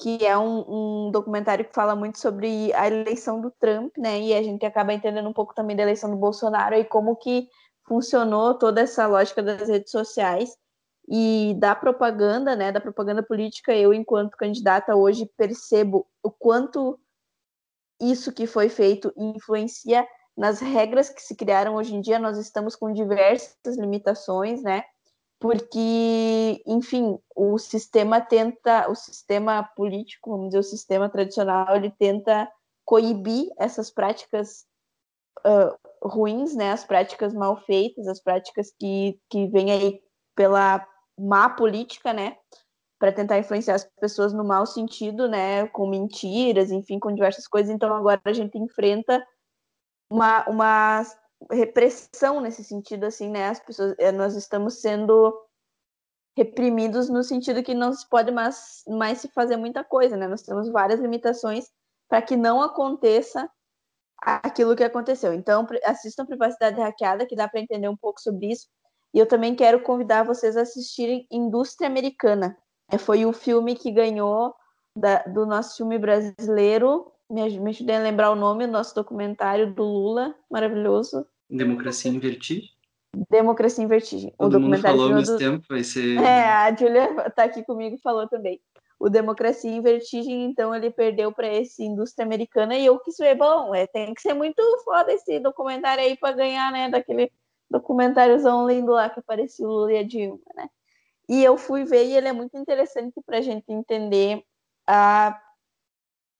que é um, um, documentário que fala muito sobre a eleição do Trump, né? E a gente acaba entendendo um pouco também da eleição do Bolsonaro e como que funcionou toda essa lógica das redes sociais e da propaganda, né? Da propaganda política. Eu, enquanto candidata hoje, percebo o quanto isso que foi feito influencia nas regras que se criaram hoje em dia. Nós estamos com diversas limitações, né? porque, enfim, o sistema tenta, o sistema político, vamos dizer, o sistema tradicional, ele tenta coibir essas práticas uh, ruins, né, as práticas mal feitas, as práticas que, que vêm aí pela má política, né, para tentar influenciar as pessoas no mau sentido, né, com mentiras, enfim, com diversas coisas. Então agora a gente enfrenta uma, uma repressão nesse sentido, assim, né? As pessoas, eh, nós estamos sendo reprimidos no sentido que não se pode mais, mais se fazer muita coisa, né? Nós temos várias limitações para que não aconteça aquilo que aconteceu. Então, assistam Privacidade Hackeada, que dá para entender um pouco sobre isso. E eu também quero convidar vocês a assistirem Indústria Americana. É, foi o filme que ganhou da, do nosso filme brasileiro. Me, ajudem a lembrar o nome, nosso documentário do Lula, maravilhoso. Democracia em Vertigem? Democracia em Vertigem. Todo o documentário mundo falou ao mesmo do... tempo, vai ser... É, a Julia tá aqui comigo falou também. O Democracia em Vertigem, então, ele perdeu para esse indústria americana e eu quis ver, bom, é, tem que ser muito foda esse documentário aí para ganhar, né, daquele documentáriozão lindo lá que apareceu o Lula e a Dilma, né? E eu fui ver e ele é muito interessante para a gente entender a,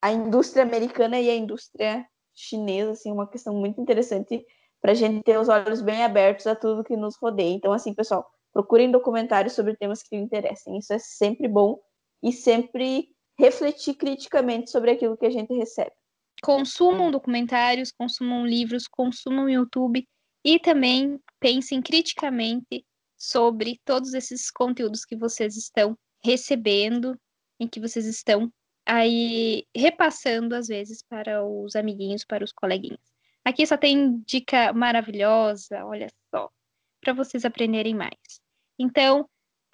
a indústria americana e a indústria chinesa, assim, uma questão muito interessante para a gente ter os olhos bem abertos a tudo que nos rodeia. Então, assim, pessoal, procurem documentários sobre temas que lhe interessem. Isso é sempre bom e sempre refletir criticamente sobre aquilo que a gente recebe. Consumam documentários, consumam livros, consumam YouTube e também pensem criticamente sobre todos esses conteúdos que vocês estão recebendo e que vocês estão aí repassando às vezes para os amiguinhos, para os coleguinhas. Aqui só tem dica maravilhosa, olha só, para vocês aprenderem mais. Então,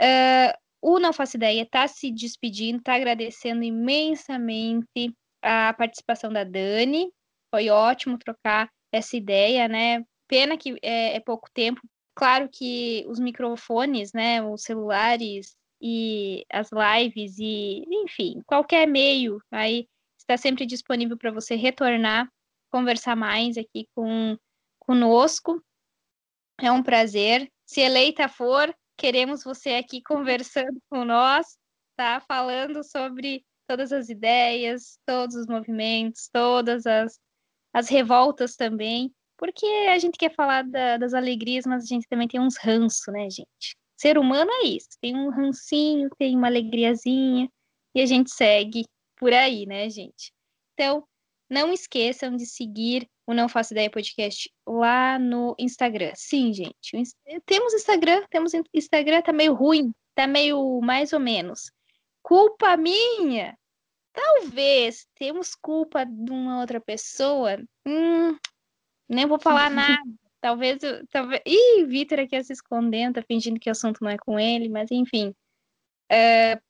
uh, o Não Faço Ideia está se despedindo, está agradecendo imensamente a participação da Dani. Foi ótimo trocar essa ideia, né? Pena que é, é pouco tempo. Claro que os microfones, né, os celulares e as lives e, enfim, qualquer meio aí está sempre disponível para você retornar conversar mais aqui com conosco. É um prazer. Se eleita for, queremos você aqui conversando com nós, tá? Falando sobre todas as ideias, todos os movimentos, todas as, as revoltas também, porque a gente quer falar da, das alegrias, mas a gente também tem uns ranço, né, gente? Ser humano é isso, tem um rancinho, tem uma alegriazinha, e a gente segue por aí, né, gente? Então, não esqueçam de seguir o Não Faço Ideia Podcast lá no Instagram. Sim, gente. Temos Instagram, temos Instagram, tá meio ruim, tá meio mais ou menos. Culpa minha? Talvez. Temos culpa de uma outra pessoa? Hum, nem vou falar nada. Talvez eu. Talvez... Ih, Vitor aqui se escondendo, tá fingindo que o assunto não é com ele, mas enfim. Uh,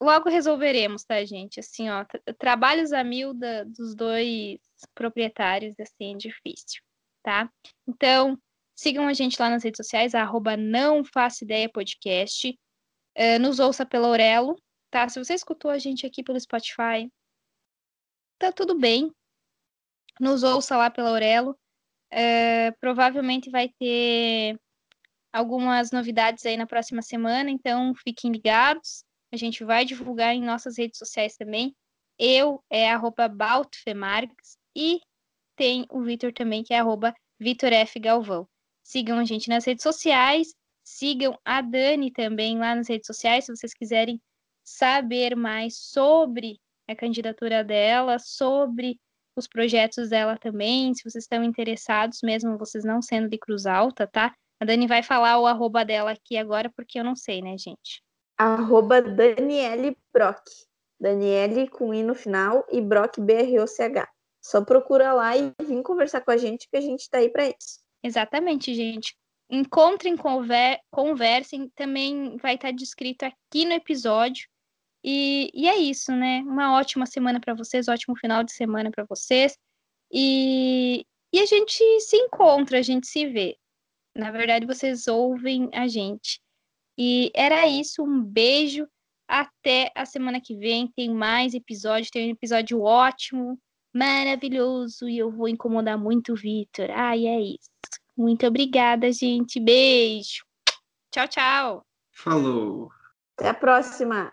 logo resolveremos, tá, gente? Assim, ó, trabalhos a mil da, dos dois proprietários, assim, é difícil, tá? Então, sigam a gente lá nas redes sociais, arroba não faço ideia podcast. Uh, nos ouça pela Aurelo, tá? Se você escutou a gente aqui pelo Spotify, tá tudo bem. Nos ouça lá pela Aurelo. Uh, provavelmente vai ter algumas novidades aí na próxima semana, então fiquem ligados. A gente vai divulgar em nossas redes sociais também. Eu é arroba e tem o Vitor também, que é arroba Vitor F. Galvão. Sigam a gente nas redes sociais, sigam a Dani também lá nas redes sociais, se vocês quiserem saber mais sobre a candidatura dela, sobre os projetos dela também, se vocês estão interessados, mesmo vocês não sendo de Cruz Alta, tá? A Dani vai falar o arroba dela aqui agora, porque eu não sei, né, gente? arroba Daniele Brock. Daniele com I no final e Brock B-R-O-C-H. Só procura lá e vem conversar com a gente que a gente está aí para isso. Exatamente, gente. Encontrem, conver conversem. Também vai estar tá descrito aqui no episódio E, e é isso, né? Uma ótima semana para vocês, ótimo final de semana para vocês. E, e a gente se encontra, a gente se vê. Na verdade, vocês ouvem a gente. E era isso, um beijo. Até a semana que vem. Tem mais episódios, tem um episódio ótimo, maravilhoso. E eu vou incomodar muito o Vitor. Ai, é isso. Muito obrigada, gente. Beijo. Tchau, tchau. Falou. Até a próxima.